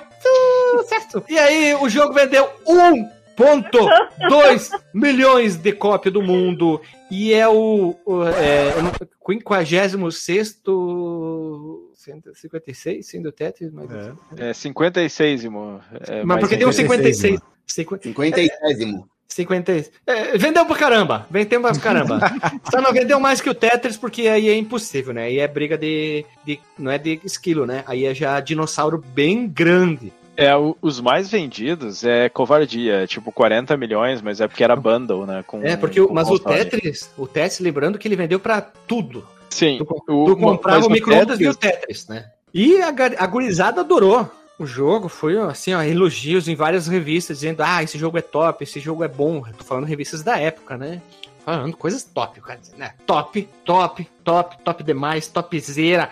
Sucesso. E aí, o jogo vendeu 1.2 milhões de cópias do mundo. E é o, o é, 56 156, sendo Tetris, mas... É 56, irmão. É, Mas porque tem um 56, 56. 50, Cinquentésimo. 50. É, vendeu pra caramba. Vendeu pra caramba. Só não vendeu mais que o Tetris, porque aí é impossível, né? Aí é briga de, de. Não é de esquilo, né? Aí é já dinossauro bem grande. É, o- os mais vendidos é covardia, tipo 40 milhões, mas é porque era bundle, né? Com, É, porque o, com mas o. Tetris, o Tetris, lembrando que ele vendeu pra tudo. Sim, Tu, o, tu comprava mas o micro-ondas e o Tetris, né? E a, a gurizada adorou. O jogo foi, assim, ó, elogios em várias revistas, dizendo, ah, esse jogo é top, esse jogo é bom. Eu tô falando revistas da época, né? Falando coisas top, o cara dizendo, né? Top, top, top, top demais, topzera.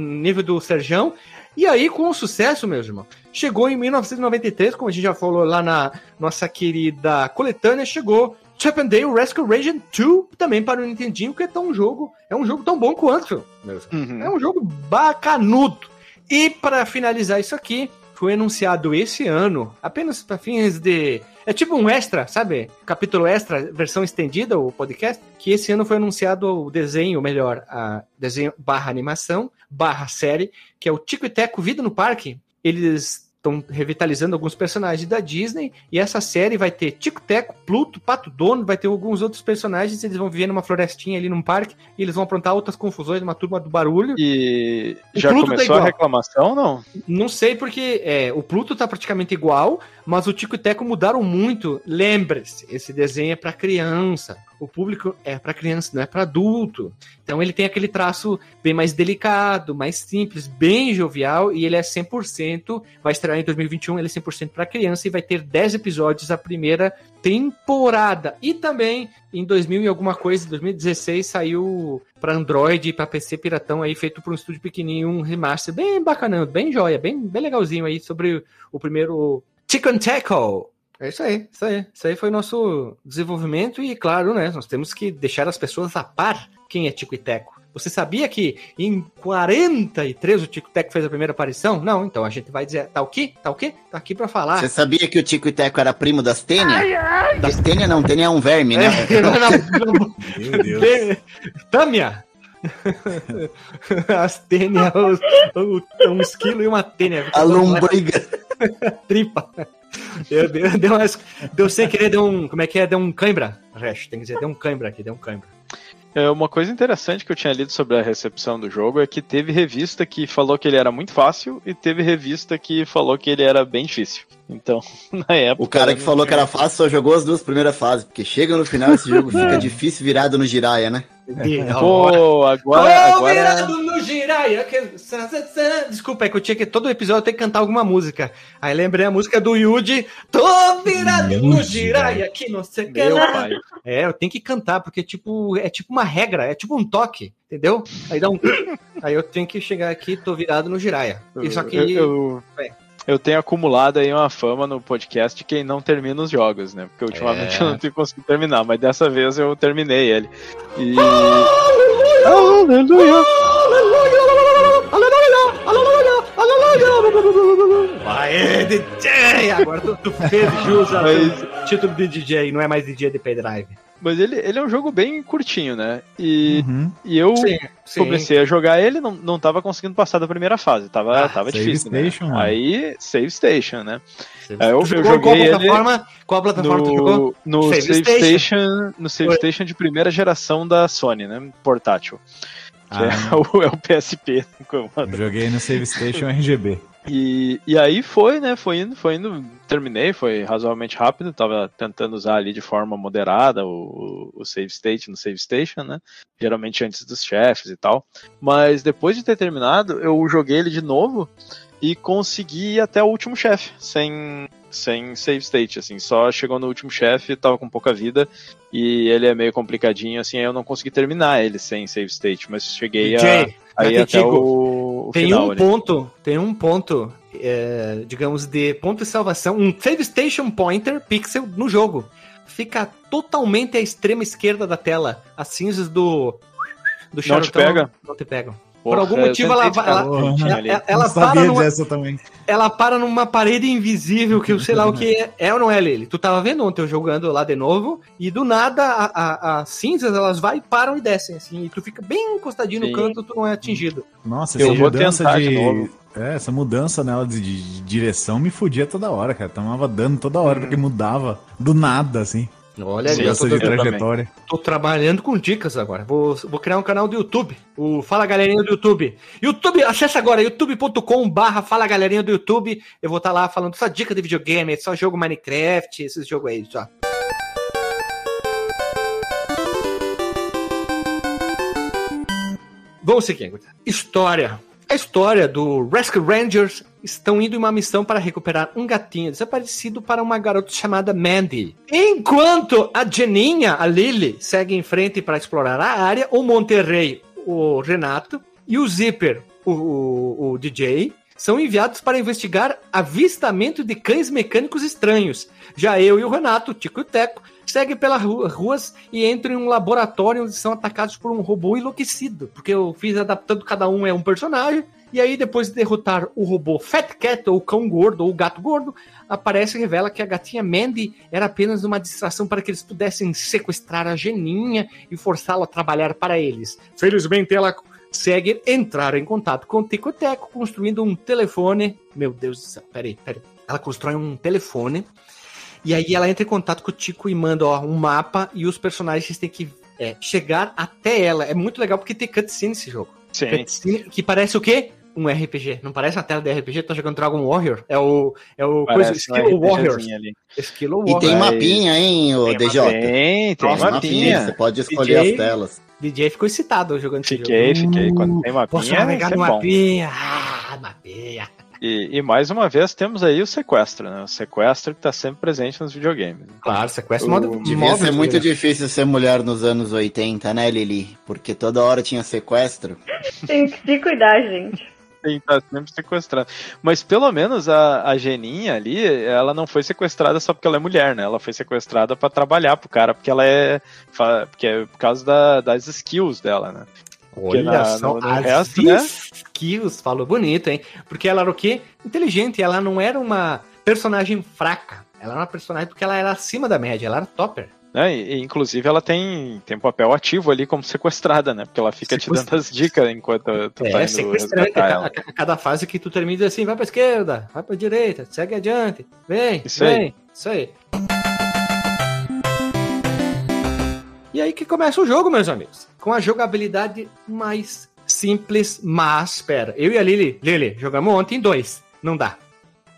Nível do Serjão. E aí, com o sucesso, meus irmãos, chegou em 1993, como a gente já falou lá na nossa querida coletânea, chegou and Dale Rescue Rangers 2 também para o Nintendinho, que é tão jogo, é um jogo tão bom quanto, irmãos. Uhum. É um jogo bacanudo. E para finalizar isso aqui, foi anunciado esse ano, apenas para fins de. É tipo um extra, sabe? Capítulo extra, versão estendida, o podcast. Que esse ano foi anunciado o desenho, melhor, a desenho barra animação, barra série, que é o Tico e Teco Vida no Parque. Eles estão revitalizando alguns personagens da Disney e essa série vai ter Tico Teco, Pluto, Pato Dono, vai ter alguns outros personagens, eles vão viver numa florestinha ali num parque e eles vão aprontar outras confusões numa turma do barulho. E O já Pluto tá começou a igual. reclamação, não? Não sei porque é, o Pluto tá praticamente igual, mas o Tico Teco mudaram muito. Lembre-se, esse desenho é para criança. O público é para criança, não é para adulto. Então ele tem aquele traço bem mais delicado, mais simples, bem jovial e ele é 100%, vai estrear em 2021, ele é 100% para criança e vai ter 10 episódios a primeira temporada. E também em 2000 e alguma coisa, 2016 saiu para Android e para PC piratão aí feito por um estúdio pequenininho, um remaster bem bacanão, bem joia, bem, bem legalzinho aí sobre o, primeiro Chicken Tackle. É isso aí, isso aí. Isso aí foi nosso desenvolvimento e, claro, né, nós temos que deixar as pessoas a par quem é Tico e Teco. Você sabia que em 43 o Tico e Teco fez a primeira aparição? Não, então a gente vai dizer, tá o quê? Tá o quê? Tá aqui pra falar. Você sabia que o Tico e Teco era primo das Tênia? Das Tênia não, Tênia é um verme, né? É, não, não, não, Meu Deus. Tâmia! As tênia, os, um esquilo e uma tênia. A lombriga. Tripa. Deu, deu, deu, umas- deu sem querer, deu um. Como é que é? Deu um cãibra. Resto, tem que dizer, deu um cãibra aqui, deu um cãibra. É, uma coisa interessante que eu tinha lido sobre a recepção do jogo é que teve revista que falou que ele era muito fácil e teve revista que falou que ele era bem difícil. Então, na época. O cara que falou que era fácil só jogou as duas primeiras fases, porque chega no final esse jogo fica difícil virado no Jiraya, né? Pô, agora. Tô virado no Jiraiya. que- Desculpa, é que eu tinha que todo episódio ter que cantar alguma música. Aí lembrei a música do Yuji. Tô virado no No Jiraiya, que não sei o que Meu lá. pai. É, eu tenho que cantar, porque tipo, é tipo uma regra, é tipo um toque, entendeu? Aí dá um. Aí eu tenho que chegar aqui, tô virado no Jiraiya. Isso aqui. Eu, eu, É. eu tenho acumulado aí uma fama no podcast de quem não termina os jogos, né? Porque ultimamente É. eu não tenho conseguido terminar, mas dessa vez eu terminei ele. E. Aleluia! Aleluia! Aleluia! Aleluia! Aê, DJ! Agora tu, tu fez jus ao título de DJ, não é mais DJ de pendrive. Mas ele, ele é um jogo bem curtinho, né? E, Uhum. e eu Sim, sim. comecei a jogar ele, não, não tava conseguindo passar da primeira fase, tava, Ah, tava save difícil. né? station, mano. Aí, save station, né? Você Aí eu- tu eu jogou em qual joguei ele plataforma? Qual plataforma tu jogou? No, no Save save, Station. station. no save Oi. station de primeira geração da Sony, né? Portátil. Que Ah. é, o, é o PSP. Eu joguei no Save Station RGB. E, e aí foi, né? Foi indo, foi indo, terminei, foi razoavelmente rápido. Tava tentando usar ali de forma moderada o, o save state no save station, né? Geralmente antes dos chefes e tal. Mas depois de ter terminado, eu joguei ele de novo e consegui ir até o último chefe, sem, sem save state, assim. Só chegou no último chefe, tava com pouca vida e ele é meio complicadinho, assim. Aí eu não consegui terminar ele sem save state, mas cheguei a, DJ, a ir eu até digo, o, o Tem final um ali. ponto, tem um ponto, é, digamos, de ponto de salvação, um save station pointer pixel no jogo. Fica totalmente à extrema esquerda da tela. As cinzas do do Não te pega? Não te pegam. Porra, Por algum motivo ela ela- ela- ela- para numa- ela para numa parede invisível que eu sei lá o que é. É ou não é, Lili? Tu tava vendo ontem eu jogando lá de novo e do nada as cinzas elas vai, param e descem assim. E tu fica bem encostadinho Sim. no canto, tu não é atingido. Nossa, Eu essa vou mudança tentar de. de novo. É, essa mudança nela de, de- direção me fudia toda hora, cara. Tomava dano toda hora, porque mudava do nada, assim. Olha, Sim, eu tô, de trajetória. tô trabalhando com dicas agora. Vou, vou criar um canal do YouTube. O Fala Galerinha do YouTube. YouTube, acessa agora, youtube.com barra Fala Galerinha do YouTube. Eu vou estar lá falando só dica de videogame, só jogo Minecraft, esses jogos aí, só. Vamos seguir. História. A história do Rescue Rangers estão indo em uma missão para recuperar um gatinho desaparecido para uma garota chamada Mandy. Enquanto a Jeninha, a Lily, segue em frente para explorar a área, o Monterrey, o Renato, e o Zipper, o, o- o DJ, são enviados para investigar avistamento de cães mecânicos estranhos. Já eu e o Renato, o Tico e o Teco, seguem pelas ru- ruas e entram em um laboratório onde são atacados por um robô enlouquecido. Porque eu fiz adaptando cada um é um personagem. E aí, depois de derrotar o robô Fat Cat, ou cão gordo, ou o gato gordo, aparece e revela que a gatinha Mandy era apenas uma distração para que eles pudessem sequestrar a Geninha e forçá-la a trabalhar para eles. Felizmente, ela segue entrar em contato com o Tico e Teco, construindo um telefone. Meu Deus do céu, peraí, peraí. Ela constrói um telefone e aí ela entra em contato com o Tico e manda ó, um mapa e os personagens têm que é, chegar até ela. É muito legal porque tem cutscene nesse jogo. Sim. Cutscene que parece o quê? Um RPG. Não parece uma tela de RPG? Tá jogando Dragon Warrior? É o, é o coisa, Parece um Skill Warrior. RPGzinho ali. Skill E Warrior. tem mapinha, hein, o DJ? Tem, tem Nossa, mapinha. Você pode escolher DJ. as telas. DJ ficou excitado jogando esse Fiquei, jogo. fiquei. Quando tem Posso mapinha, navegar no é bom. mapinha? Ah, mapinha. E, e mais uma vez temos aí o sequestro, né? O sequestro que tá sempre presente nos videogames. Claro, sequestro O- modo Devia móvel, ser muito difícil ser mulher nos anos 80, né, Lili? Porque toda hora tinha sequestro. Tem que se cuidar, gente. Que tá sempre sequestrado. Mas pelo menos a, a Geninha ali, ela não foi sequestrada só porque ela é mulher, né? Ela foi sequestrada pra trabalhar pro cara, porque ela é. Porque é por causa da- das skills dela, né? Porque Olha na- só, no- no as resto, né? skills, falou bonito, hein? Porque ela era o quê? Inteligente, ela não era uma personagem fraca. Ela era uma personagem porque ela era acima da média, ela era topper. Né? E, e, inclusive ela tem, tem um papel ativo ali como sequestrada, né? Porque ela fica te dando as dicas enquanto tu tá É, indo sequestrante. resgatar ela. a- cada fase que tu termina assim, vai pra esquerda, vai pra direita, segue adiante, vem, Isso aí. vem, isso aí. E aí que começa o jogo, meus amigos. Com a jogabilidade mais simples, mas, pera, eu e a Lili, Lili, jogamos ontem dois. Não dá.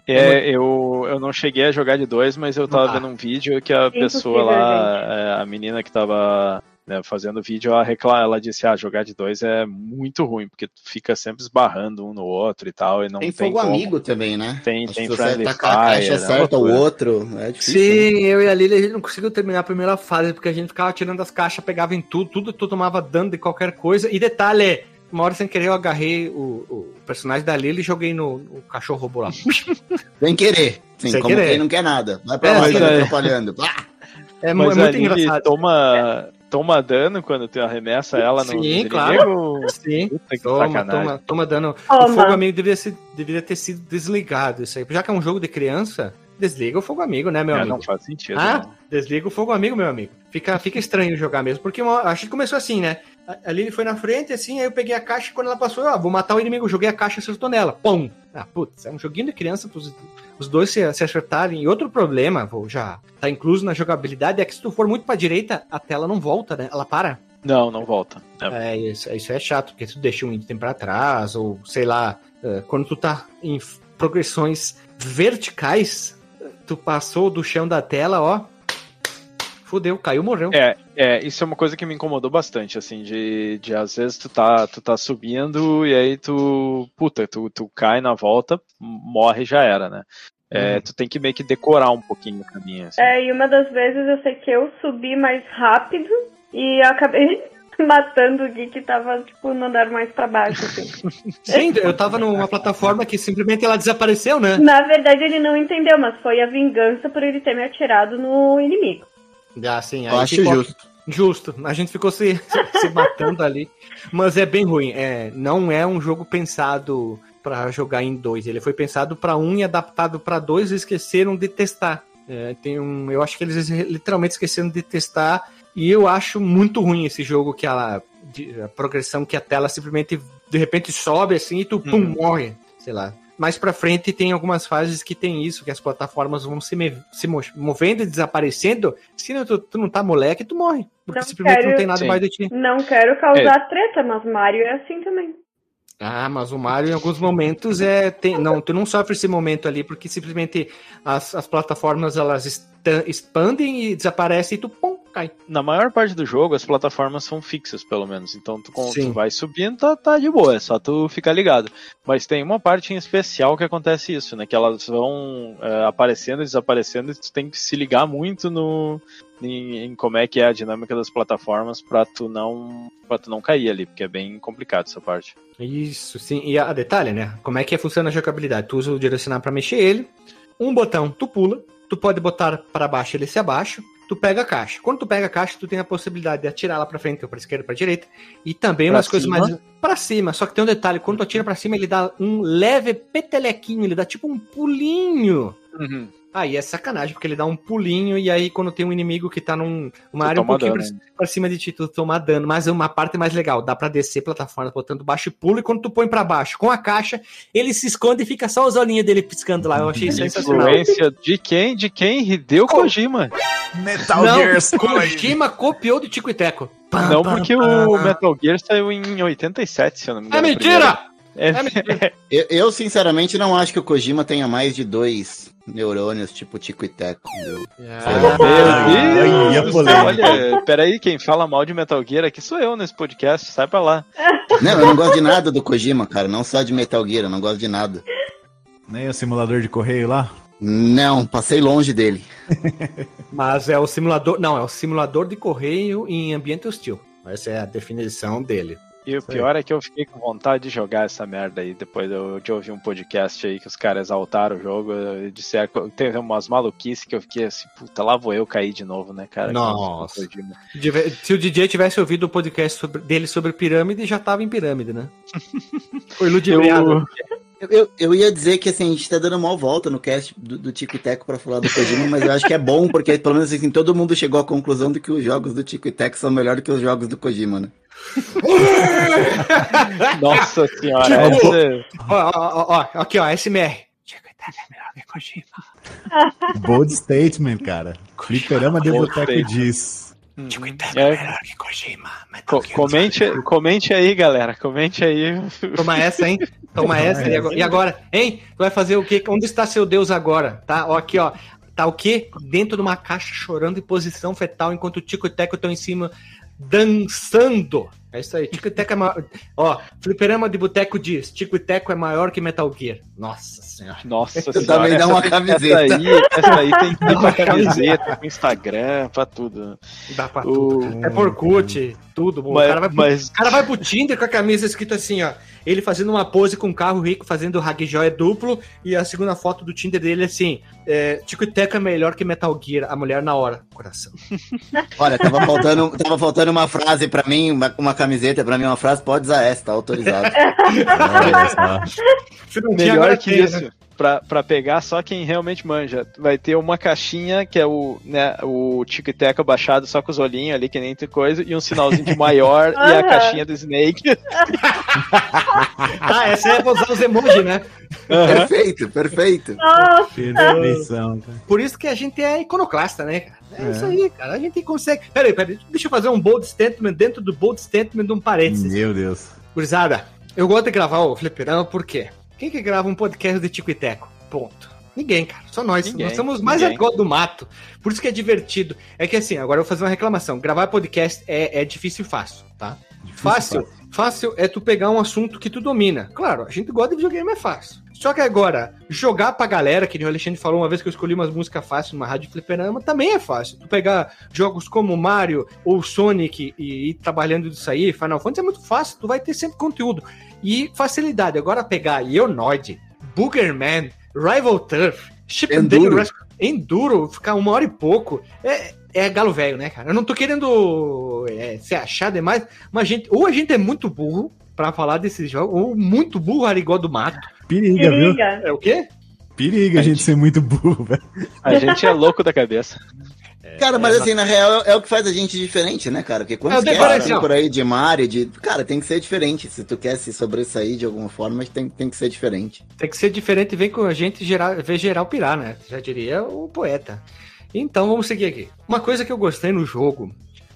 É, eu, eu não cheguei a jogar de dois, mas eu tava Ah. vendo um vídeo que a Impossível, pessoa lá, é, a menina que tava né, fazendo vídeo, ela, recla- ela disse, ah, jogar de dois é muito ruim, porque tu fica sempre esbarrando um no outro e tal, e não Tem tem, fogo como. amigo também, né? Tem, Acho tem que se você friendly tacar a caixa fire, é certa o outro, é difícil. Sim, eu e a Lili, a gente não conseguiu terminar a primeira fase, porque a gente ficava tirando as caixas, pegava em tudo, tudo tu tomava dano de qualquer coisa. E detalhe, uma hora sem querer eu agarrei o, o personagem da Lili e joguei no, no cachorro robô lá. Sem querer. Sim, Sem como querer. quem não quer nada. Vai pra É, lá, mas tá é. atrapalhando. É, é muito Lily engraçado. toma, toma dano quando tu arremessa ela no Sim, claro. Sim, Puta toma, toma, toma dano. Toma. O fogo amigo deveria, ser, deveria ter sido desligado. Isso aí. Já que é um jogo de criança, desliga o fogo amigo, né, meu É, amigo? não faz sentido. Ah, não. desliga o fogo amigo, meu amigo. Fica, fica estranho jogar mesmo, porque uma, acho que começou assim, né? A, a Lily foi na frente, assim, aí eu peguei a caixa e quando ela passou, eu, ah, vou matar o inimigo, joguei a caixa e acertou nela. Pum! Ah, putz, é um joguinho de criança pros os dois se, se acertarem. E outro problema, vou já tá incluso na jogabilidade, é que se tu for muito pra direita, a tela não volta, né? Ela para. Não, não volta. É. É, isso, isso é chato, porque tu deixa um item pra trás, ou sei lá, eh, quando tu tá em progressões verticais, tu passou do chão da tela, ó. Fudeu, caiu, morreu. É, é, isso é uma coisa que me incomodou bastante, assim, de, de às vezes tu tá, tu tá subindo e aí tu, puta, tu, tu cai na volta, morre e já era, né? É, Tu tem que meio que decorar um pouquinho o caminho, assim. É, e uma das vezes eu sei que eu subi mais rápido e acabei matando o Gui que tava, tipo, no andar mais pra baixo, assim. Sim, eu tava numa plataforma que simplesmente ela desapareceu, né? Na verdade, ele não entendeu, mas foi a vingança por ele ter me atirado no inimigo. Sim, aí eu acho ficou- justo. Justo, a gente ficou se, se matando ali. Mas é bem ruim. É, não é um jogo pensado pra jogar em dois. Ele foi pensado pra um e adaptado pra dois e esqueceram de testar. É, tem um, eu acho que eles literalmente esqueceram de testar. E eu acho muito ruim esse jogo que de- a progressão que a tela simplesmente de repente sobe assim e tu pum, Uhum. morre. Sei lá. Mais pra frente tem algumas fases que tem isso, que as plataformas vão se, se mo- movendo e desaparecendo. Se não- tu, tu não tá moleque, tu morre. Porque Não simplesmente quero- não tem nada Sim. mais de ti. Não quero causar treta, mas Mario é assim também. Ah, mas o Mario em alguns momentos é. Tem, não, tu não sofre esse momento ali, porque simplesmente as, as plataformas elas expandem e desaparecem e tu pum, cai. Na maior parte do jogo, as plataformas são fixas, pelo menos. Então, tu, quando tu vai subindo, tá, tá de boa, é só tu ficar ligado. Mas tem uma parte em especial que acontece isso, né? Que elas vão é, aparecendo e desaparecendo e tu tem que se ligar muito no, em, em como é que é a dinâmica das plataformas pra tu não para tu não cair ali, porque é bem complicado essa parte. Isso, sim. E a detalhe, né? Como é que funciona a jogabilidade? Tu usa o direcionar pra mexer ele, um botão tu pula, tu pode botar pra baixo ele se abaixa, tu pega a caixa. Quando tu pega a caixa, tu tem a possibilidade de atirar lá pra frente ou pra esquerda ou pra direita. E também Pra umas coisas cima. mais pra cima. Só que tem um detalhe, quando tu atira pra cima, ele dá um leve petelequinho, ele dá tipo um pulinho. Aí é sacanagem, porque ele dá um pulinho e aí quando tem um inimigo que tá num, uma Tu área um pouquinho dano, pra, pra cima de ti, tu toma dano. Mas uma parte mais legal, dá pra descer plataforma botando baixo e pulo, e quando tu põe pra baixo com a caixa, ele se esconde e fica só os olhinhos dele piscando lá. Eu achei sensacional. Influência de quem? De quem? Hideo Kojima. Metal Não, Gear Solid. Kojima copiou do Tico e Teco. Pam, Não, pam, porque pam. o Metal Gear saiu em 87, se eu não me É engano. mentira! É, É mentira! Eu, eu, sinceramente, não acho que o Kojima tenha mais de dois neurônios, tipo Tico e Teco. entendeu? Aí, a Deus, polêmica. olha, peraí, quem fala mal de Metal Gear aqui sou eu nesse podcast, sai pra lá. Não, eu não gosto de nada do Kojima, cara. Não só de Metal Gear, eu não gosto de nada. Nem o simulador de correio lá? Não, passei longe dele. Mas é o simulador. Não, é o simulador de correio em ambiente hostil. Essa é a definição dele. E o pior é que eu fiquei com vontade de jogar essa merda aí, depois eu, de ouvir um podcast aí que os caras exaltaram o jogo, e disseram, teve umas maluquices que eu fiquei assim, puta, lá vou eu cair de novo, né, cara? Nossa. Se o DJ tivesse ouvido o podcast sobre- dele sobre pirâmide, já tava em pirâmide, né? Foi ludibriado. Eu, Eu, eu, eu ia dizer que assim, a gente tá dando mal volta no cast do, do Tico e Teco pra falar do Kojima, mas eu acho que é bom, porque pelo menos assim, todo mundo chegou à conclusão de que os jogos do Tico e Teco são melhores que os jogos do Kojima, né? nossa senhora, Tipo, essa- é Ó, ó, ó, ó, aqui, ó, SMR. Tico e Teco é melhor que Kojima. Bold statement, cara. Fliperama de Bold Boteco statement. diz. Tico e Teco É. é melhor que Kojima. Co- Gear comente, comente aí, galera. Comente aí. Toma essa, hein? Toma essa. E agora, e agora, hein? Tu vai fazer o quê? Onde está seu Deus agora? Tá? Ó, aqui, ó. Tá o quê? Dentro de uma caixa chorando em posição fetal enquanto o Tico e Teco estão em cima dançando. É isso aí. Tico e Teco é maior. Ó, Fliperama de Boteco diz: Tico e Teco é maior que Metal Gear. Nossa senhora. Nossa Eu também dá uma camiseta. Essa aí, essa aí tem que Dá uma pra camiseta, pro Instagram, pra tudo. Dá pra O- tudo. É por cut, tudo. O Mas- cara vai pro- mas- O cara vai pro Tinder com a camisa escrita assim, ó. Ele fazendo uma pose com um carro rico, fazendo o Hagjoy duplo. E a segunda foto do Tinder dele é assim: é, Tico e Teco é melhor que Metal Gear. A mulher na hora. Coração. Olha, tava faltando, tava faltando uma frase pra mim, uma, uma camiseta pra mim, uma frase, pode usar essa, tá autorizado. Melhor agora que isso, né? pra, pra pegar só quem realmente manja. Vai ter uma caixinha que é o, né, o Tico e Teco baixado só com os olhinhos ali, que nem tem coisa, e um sinalzinho de maior e a caixinha do Snake. Ah, essa é pra usar os emojis, né? perfeito, perfeito. Nossa, cara. Por isso que a gente é iconoclasta, né, cara? É, isso aí, cara. A gente consegue. Peraí, peraí. Deixa eu fazer um bold statement dentro do bold statement de um parênteses. Meu Deus. Gurizada, eu gosto de gravar o Fliperama por quê? Quem que grava um podcast de Tico e Teco? Ponto. Ninguém, cara. Só nós. Ninguém, nós somos mais agora do mato. Por isso que é divertido. É que assim, agora eu vou fazer uma reclamação. Gravar podcast é, é difícil e fácil, tá? Fácil. Fácil é tu pegar um assunto que tu domina. Claro, a gente gosta de videogame, é fácil. Só que agora, jogar pra galera, que o Alexandre falou uma vez que eu escolhi umas músicas fáceis numa rádio fliperama, também é fácil. Tu pegar jogos como Mario ou Sonic e ir trabalhando disso aí, Final Fantasy é muito fácil, tu vai ter sempre conteúdo. E facilidade. Agora pegar Ionoid, Boogerman, Rival Turf, Chip and Enduro. Rescue, Enduro, ficar uma hora e pouco, é, é galo velho, né, cara? Eu não tô querendo é, se achar demais, mas a gente, ou a gente é muito burro pra falar desses jogos, ou muito burro arigó do mato. Periga, viu? periga. É o quê? Periga a gente ser muito burro, velho. A gente é louco da cabeça. Cara, mas assim, na real, é o que faz a gente diferente, né, cara? Porque quando É você quer diferencial. por aí de Mario, de. Cara, tem que ser diferente. Se tu quer se sobressair de alguma forma, tem, tem que ser diferente. Tem que ser diferente e vem com a gente gerar, ver geral pirar, né? Já diria o poeta. Então vamos seguir aqui. Uma coisa que eu gostei no jogo,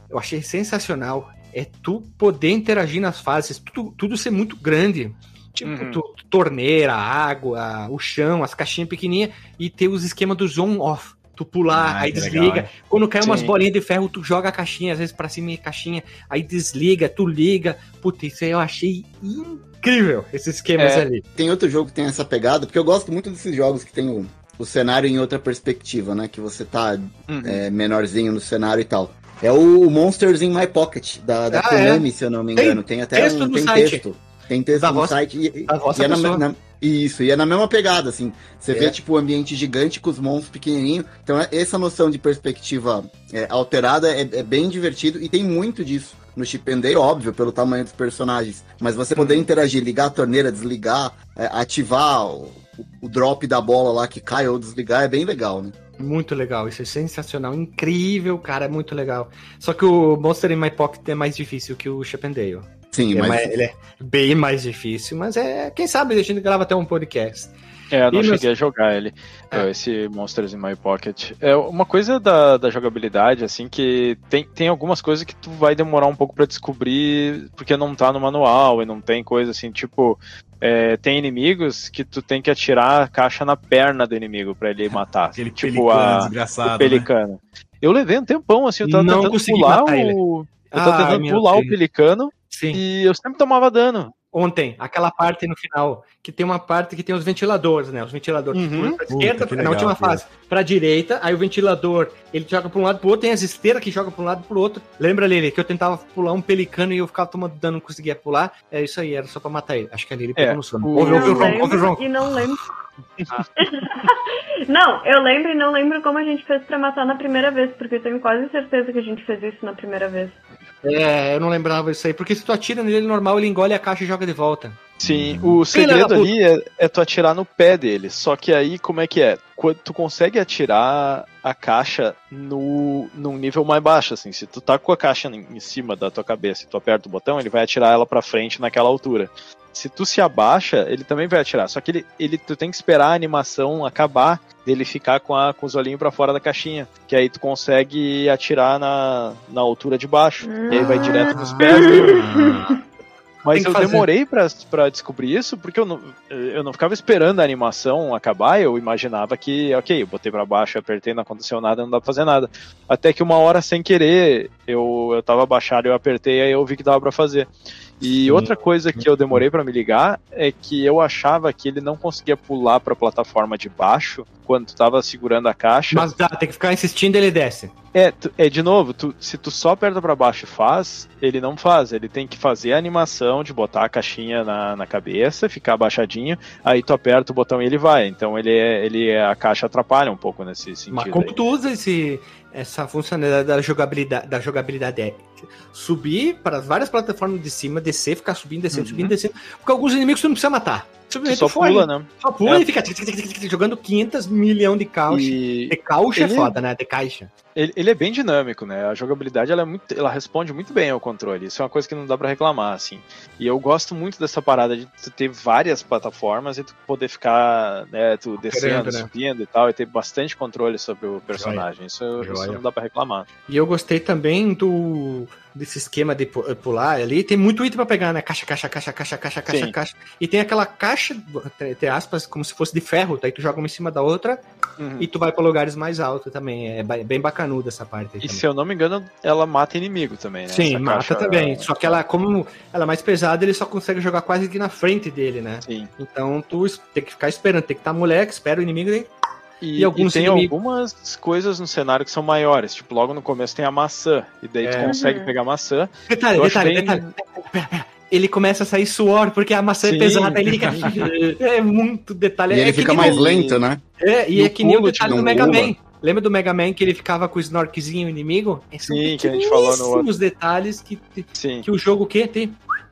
eu achei sensacional, é tu poder interagir nas fases, tudo, tudo ser muito grande. Tipo, Uhum. tu- torneira, água, o chão, as caixinhas pequenininhas e ter os esquemas do on-off. Tu pular, Ah, aí desliga. legal? Quando cai umas Sim. bolinhas de ferro, tu joga a caixinha, às vezes pra cima e caixinha, aí desliga, tu liga. Puta, isso aí eu achei incrível, esses esquemas É. ali. Tem outro jogo que tem essa pegada, porque eu gosto muito desses jogos que tem o, o cenário em outra perspectiva, né? Que você tá Uhum. é, menorzinho no cenário e tal. É o Monsters in My Pocket, da, da Ah, Konami, se eu não me Tem engano. Tem, até texto um no tem site. texto. Da no vossa- site e, da vossa e é na, na- Isso, e é na mesma pegada, assim. Você É. vê, tipo, o ambiente gigante com os monstros pequenininhos. Então, é- essa noção de perspectiva é, alterada é, é bem divertido e tem muito disso no Chip and Dale, óbvio, pelo tamanho dos personagens. Mas você poder interagir, ligar a torneira, desligar, é, ativar o, o drop da bola lá que cai ou desligar, é bem legal, né? Muito legal, isso é sensacional, incrível, cara, é muito legal. Só que o Monster in My Pocket é mais difícil que o Chip Sim, É mas mais- ele é bem mais difícil, mas é, quem sabe a gente grava até um podcast. É, eu não E meus- cheguei a jogar ele, É. é, esse Monsters in My Pocket. É uma coisa da, da jogabilidade, assim, que tem, tem algumas coisas que tu vai demorar um pouco pra descobrir, porque não tá no manual e não tem coisa assim, tipo, é, tem inimigos que tu tem que atirar a caixa na perna do inimigo pra ele matar. Aquele tipo pelicano a, desgraçado, o né? pelicano. Eu levei um tempão, assim, eu tava Não tentando consegui pular matar ele. o... Eu tava Ai, tentando pular o pelicano Sim. e eu sempre tomava dano. Ontem, aquela parte no final, que tem uma parte que tem os ventiladores, né? Os ventiladores. Uhum. Pra Puta, esquerda, que na legal, última cara. fase, pra direita, aí o ventilador, ele joga pra um lado pro outro, tem as esteiras que jogam pra um lado pro outro. Lembra, Lili, que eu tentava pular um pelicano e eu ficava tomando dano, não conseguia pular. É isso aí, era só pra matar ele. Acho que a Lili pegou É, no sono. o- Ouve, ouve o ouve e não lembro. não, eu lembro e não lembro como a gente fez pra matar na primeira vez, porque eu tenho quase certeza que a gente fez isso na primeira vez. É, eu não lembrava isso aí, porque se tu atira nele normal, ele engole a caixa e joga de volta. Sim, o Filha segredo ali é, é tu atirar no pé dele. Só que aí, como é que é? Quando tu consegue atirar a caixa no, num nível mais baixo, assim. Se tu tá com a caixa em em cima da tua cabeça e tu aperta o botão, ele vai atirar ela pra frente naquela altura. Se tu se abaixa, ele também vai atirar. Só que ele, ele tu tem que esperar a animação acabar dele ficar com, a, com os olhinhos pra fora da caixinha. Que aí tu consegue atirar na, na altura de baixo. E aí vai direto nos pés. Mas eu fazer. demorei pra, pra descobrir isso, porque eu não, eu não ficava esperando a animação acabar, eu imaginava que, ok, eu botei pra baixo, apertei, não aconteceu nada, não dá pra fazer nada. Até que uma hora, sem querer, eu, eu tava abaixado, eu apertei, aí eu vi que dava pra fazer. E outra coisa que eu demorei pra me ligar é que eu achava que ele não conseguia pular pra plataforma de baixo quando tu tava segurando a caixa. Mas dá, tem que ficar insistindo, ele desce. É, tu- é de novo, tu- se tu só aperta pra baixo e faz, ele não faz. Ele tem que fazer a animação de botar a caixinha na, na cabeça, ficar abaixadinho, aí tu aperta o botão e ele vai. Então ele é, ele é- a caixa atrapalha um pouco nesse sentido. Mas como aí. tu usa esse, essa funcionalidade da jogabilidade, da jogabilidade é subir para várias plataformas de cima, descer, ficar subindo, descendo, Uhum. subindo, descendo. Porque alguns inimigos tu não precisa matar. Simplesmente só pula, né? Só pula É. e fica tic, tic, tic, tic, tic, jogando 500 milhão de caixa. E De caixa é ele- foda, né? De caixa. ele, ele é bem dinâmico, né? A jogabilidade ela, é muito, ela responde muito bem ao controle. Isso é uma coisa que não dá pra reclamar, assim. E eu gosto muito dessa parada de tu ter várias plataformas e tu poder ficar, né, tu descendo, né? subindo e tal, e ter bastante controle sobre o personagem. Isso, isso Joia. não dá pra reclamar. E eu gostei também do desse esquema de pu- pular ali. Tem muito item pra pegar, né? Caixa, caixa, caixa, caixa, caixa, caixa, Sim. caixa. E tem aquela caixa, entre aspas, como se fosse de ferro. Daí tu joga uma em cima da outra Uhum. e tu vai pra lugares mais altos também. É bem bacanuda essa parte E também. se eu não me engano, ela mata inimigo também, né? Sim, Essa mata também. Só que ela, como ela é mais pesada, ele só consegue jogar quase que na frente dele, né? Sim. Então tu tem que ficar esperando, tem que estar moleque, espera o inimigo e E, E alguns e tem inimigos. algumas coisas no cenário que são maiores. Tipo, logo no começo tem a maçã. E daí tu É. consegue Uhum. pegar a maçã. Detalhe, detalhe, bem- detalhe. Ele começa a sair suor porque a maçã Sim. é pesada, ele fica. é muito detalhe. E ele é que fica nem mais o- lento, né? É, e E é que nem o detalhe tipo, do Mega pula. Man. Lembra do Mega Man que ele ficava com o snorkzinho inimigo? É, são Sim, que a gente falou no outro. detalhes que, Sim. que o jogo quer ter.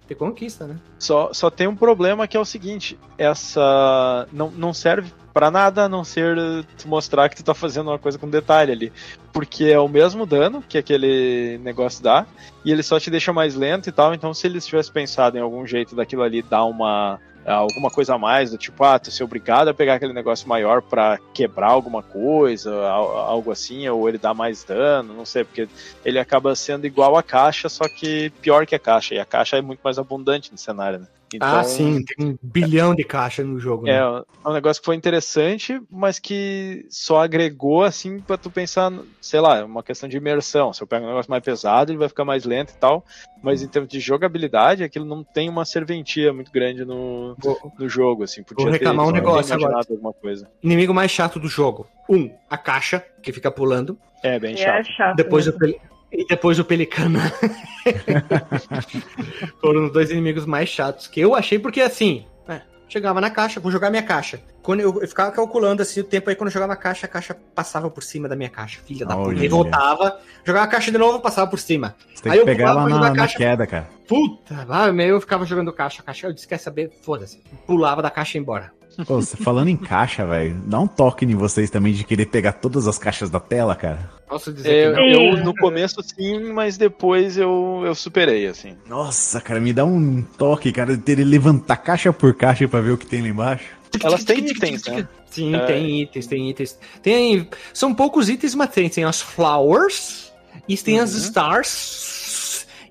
Ter conquista, né? Só, só tem um problema que é o seguinte: essa. Não, não serve pra nada a não ser mostrar que tu tá fazendo uma coisa com detalhe ali. Porque é o mesmo dano que aquele negócio dá, e ele só te deixa mais lento e tal. Então, se eles tivessem pensado em algum jeito daquilo ali dar uma. Alguma coisa a mais, do tipo, ah, tu ser obrigado a pegar aquele negócio maior pra quebrar alguma coisa, al- algo assim, ou ele dá mais dano, não sei, porque ele acaba sendo igual a caixa, só que pior que a caixa, e a caixa é muito mais abundante no cenário, né? Ah, sim, tem um bilhão de caixa no jogo, É, né? é um negócio que foi interessante, mas que só agregou, assim, pra tu pensar, sei lá, é uma questão de imersão. Se eu pego um negócio mais pesado, ele vai ficar mais lento e tal, mas em termos de jogabilidade, aquilo não tem uma serventia muito grande no, Vou- no jogo, assim. Podia Vou reclamar ter, um negócio agora. alguma coisa. Inimigo mais chato do jogo. Um, a caixa, que fica pulando. É, bem E chato. é chato. Depois mesmo. peli- E depois o Pelicano. Foram os dois inimigos mais chatos que eu achei, porque assim, é, chegava na caixa, vou jogar minha caixa. Quando eu, eu ficava calculando assim o tempo aí, quando eu jogava a caixa, a caixa passava por cima da minha caixa. Filha da puta. Voltava, jogava a caixa de novo, passava por cima. Você tem Aí que eu pegar pulava ela na, na caixa. queda, cara. Puta, lá, eu ficava jogando caixa, caixa. Eu disse, quer saber? Foda-se. Pulava da caixa e embora. Pô, você falando em caixa, velho, dá um toque em vocês também de querer pegar todas as caixas da tela, cara. Posso dizer É, que não. eu, no começo sim, mas depois eu, eu superei, assim. Nossa, cara, me dá um toque, cara, de ter que levantar caixa por caixa pra ver o que tem lá embaixo. Elas têm itens, né? Sim, É. tem itens, tem itens. Tem, são poucos itens, mas tem. Tem as flowers, e tem as Uhum. stars,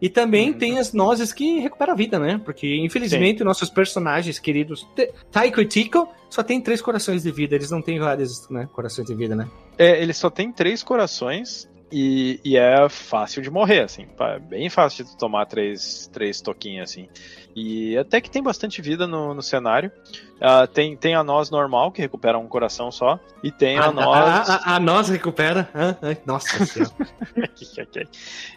e também Uhum. tem as nozes que recuperam a vida, né? Porque, infelizmente, nossos personagens queridos, Taiko e Tico, só tem três corações de vida. Eles não têm vários né, corações de vida, né? É, ele só tem três corações e, e é fácil de morrer, assim. É bem fácil de tomar três, três toquinhos, assim. E até que tem bastante vida no, no cenário. Ah, tem, tem a noz normal, que recupera um coração só. E tem a, a, noz. a, a, a noz recupera. Nossa senhora.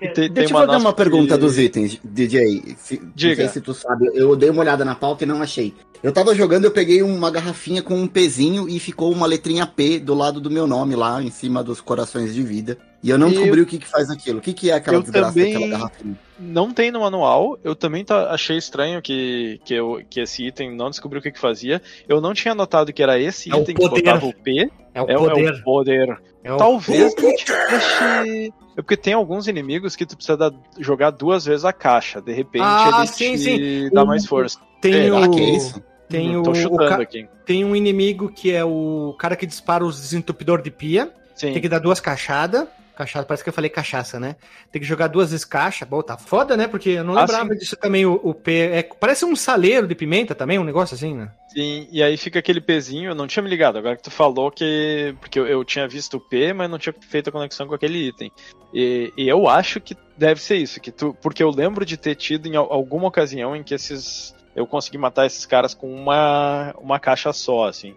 E tem, tem Deixa eu fazer uma que- pergunta dos itens, DJ. Se, Diga. Não sei se tu sabe, eu dei uma olhada na pauta e não achei. Eu tava jogando, eu peguei uma garrafinha com um pezinho e ficou uma letrinha P do lado do meu nome lá, em cima dos corações de vida. E eu não Eu- descobri o que que faz aquilo. O que que é aquela Eu desgraça também- daquela garrafinha? Não tem no manual. Eu também tá- achei estranho que, que, eu, que esse item não descobriu o que, que fazia. Dia. Eu não tinha notado que era esse É o item que poder. botava o P. É o É, o- é poder. o poder. É o Talvez te deixe. É porque tem alguns inimigos que tu precisa dar- jogar duas vezes a caixa. De repente Ah, ele sim, te sim. dá O- mais força. Tem Será o. que é isso? Tem o, Tô o chutando ca- aqui. tem um inimigo que é o cara que dispara os desentupidor de pia. Sim. Tem que dar duas cachadas. Cachaça, parece que eu falei cachaça, né? Tem que jogar duas vezes caixa. Bom, tá foda, né? Porque eu não Ah, lembrava sim. disso também. O, o P. É, parece um saleiro de pimenta também, um negócio assim, né? Sim, e aí fica aquele pezinho, eu não tinha me ligado, agora que tu falou que. Porque eu, eu tinha visto o P, mas não tinha feito a conexão com aquele item. E, e eu acho que deve ser isso, que tu. Porque eu lembro de ter tido em al- alguma ocasião em que esses. Eu consegui matar esses caras com uma, uma caixa só, assim.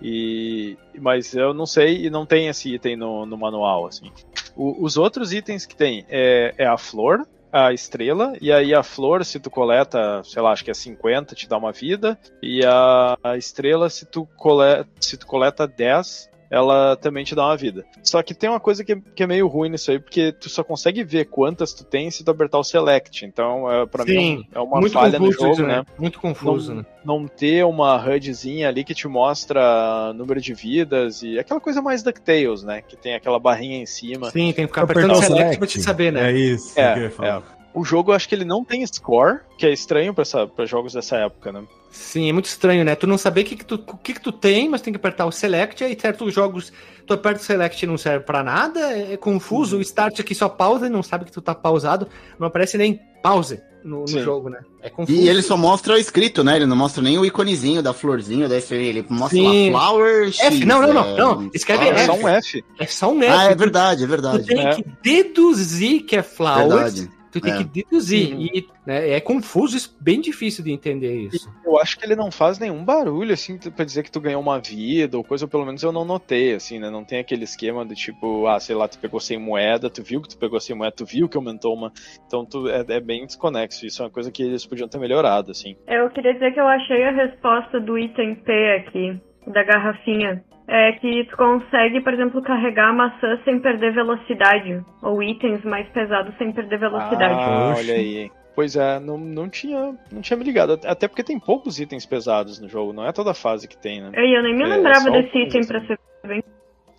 E, mas eu não sei e não tem esse item no, no manual, assim. O- os outros itens que tem é, é a flor, a estrela, e aí a flor, se tu coleta, sei lá, acho que é 50, te dá uma vida, e a, a estrela, se tu, coleta, se tu coleta 10, ela também te dá uma vida. Só que tem uma coisa que, é- que é meio ruim nisso aí, porque tu só consegue ver quantas tu tem se tu apertar o select. Então, é, pra mim, é uma muito falha no confuso jogo, isso, né? Muito confuso, né? Não ter uma HUDzinha ali que te mostra número de vidas e aquela coisa mais DuckTales, né? Que tem aquela barrinha em cima. Sim, tem que ficar apertando o select, select. pra te saber, né? É isso É, que eu ia falar. O jogo, eu acho que ele não tem score, que é estranho pra jogos dessa época, né? Sim, é muito estranho, né? Tu não saber o que, que, tu, o que, que tu tem, mas tem que apertar o select, aí certos jogos tu aperta o select e não serve pra nada, é, é confuso, Uhum. o start aqui só pausa e não sabe que tu tá pausado, não aparece nem pause no, no jogo, né? É confuso. E ele só mostra o escrito, né? Ele não mostra nem o iconezinho da florzinha, da estrela. Ele mostra Sim. lá Flower F, não, não, não, é, não, escreve É F. só um F. É só um F. Ah, é tu- verdade, é Tu verdade. tem É. que deduzir que é flowers. Verdade. Tu tem É. que deduzir. Uhum. E né, é confuso, isso, bem difícil de entender isso. Eu acho que ele não faz nenhum barulho, assim, pra dizer que tu ganhou uma vida ou coisa, ou pelo menos eu não notei, assim, né? Não tem aquele esquema do tipo, ah, sei lá, tu pegou sem moeda, tu viu que tu pegou sem moeda, tu viu que aumentou uma. Então tu, é, é bem desconexo. Isso é uma coisa que eles podiam ter melhorado, assim. Eu queria dizer que eu achei a resposta do item P aqui, da garrafinha. É que tu consegue, por exemplo, carregar a maçã sem perder velocidade. Ou itens mais pesados sem perder velocidade. Ah, olha aí. Pois é, não, não, tinha, não tinha me ligado. Até porque tem poucos itens pesados no jogo, não é toda fase que tem, né? Eu, eu nem me É, lembrava só desse item assim. pra ser bem.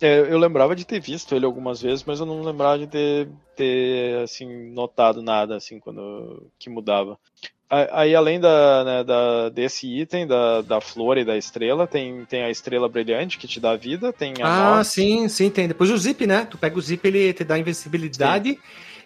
É, eu lembrava de ter visto ele algumas vezes, mas eu não lembrava de ter, ter assim, notado nada assim quando que mudava. Aí, além da, né, da- desse item, da, da flor e da estrela, tem, tem a estrela brilhante que te dá vida, tem a Ah, noz. sim, sim, tem. Depois o zip, né? Tu pega o zip, ele te dá invencibilidade.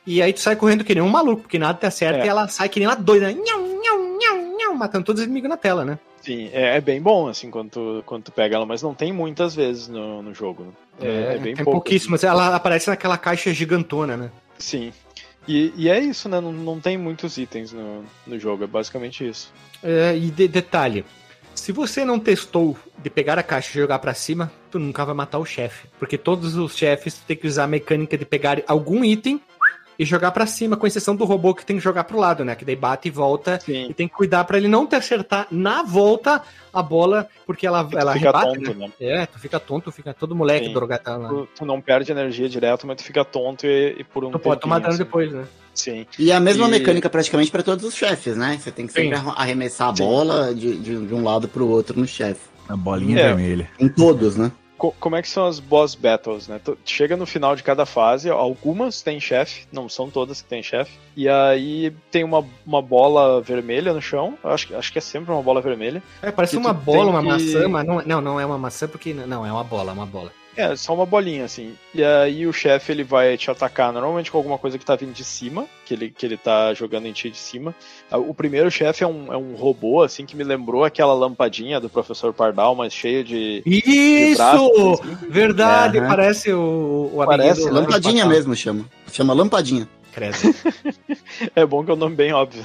E aí tu sai correndo que nem um maluco, porque nada te acerta É. e ela sai que nem uma doida. Nhau, nhau, nhau, nhau, matando todos os inimigos na tela, né? Sim, é, é bem bom assim quando tu, quando tu pega ela, mas não tem muitas vezes no, no jogo. Né? É, é bem tem pouco. pouquíssimas. Ela aparece naquela caixa gigantona, né? Sim. E, e é isso, né? Não, não tem muitos itens no, no jogo, é basicamente isso. É, e de- detalhe, se você não testou de pegar a caixa e jogar pra cima, tu nunca vai matar o chefe. Porque todos os chefes tem que usar a mecânica de pegar algum item e jogar pra cima, com exceção do robô que tem que jogar pro lado, né? Que daí bate e volta Sim. e tem que cuidar pra ele não te acertar na volta a bola, porque ela, Tu ela fica rebate, tonto, né? né? É, tu fica tonto, fica todo moleque Sim. drogado lá. Tu, tu não perde energia direto, mas tu fica tonto e, e por um Tu pode tomar dano assim. depois, né? Sim. E a mesma E- mecânica praticamente pra todos os chefes, né? Você tem que sempre Sim. arremessar a bola de, de, de um lado pro outro no chefe. A bolinha É. vermelha. Em todos, né? Co- como é que são as boss battles, né? Tu chega no final de cada fase, algumas tem chefe, não são todas que tem chefe, e aí tem uma, uma bola vermelha no chão, acho, que- acho que é sempre uma bola vermelha. É, parece uma bola, uma que- maçã, mas não, não, não é uma maçã, porque. Não, é uma bola, é uma bola. É, só uma bolinha, assim. E aí o chefe, ele vai te atacar normalmente com alguma coisa que tá vindo de cima, que ele, que ele tá jogando em ti de cima. Ah, O primeiro chefe é um, é um robô, assim, que me lembrou aquela lampadinha do Professor Pardal, mas cheio de... Isso! braços, assim. Verdade, Aham. parece o, o Parece, Lampadinha mesmo chama. Chama lampadinha. Credo. É bom que é um nome bem óbvio.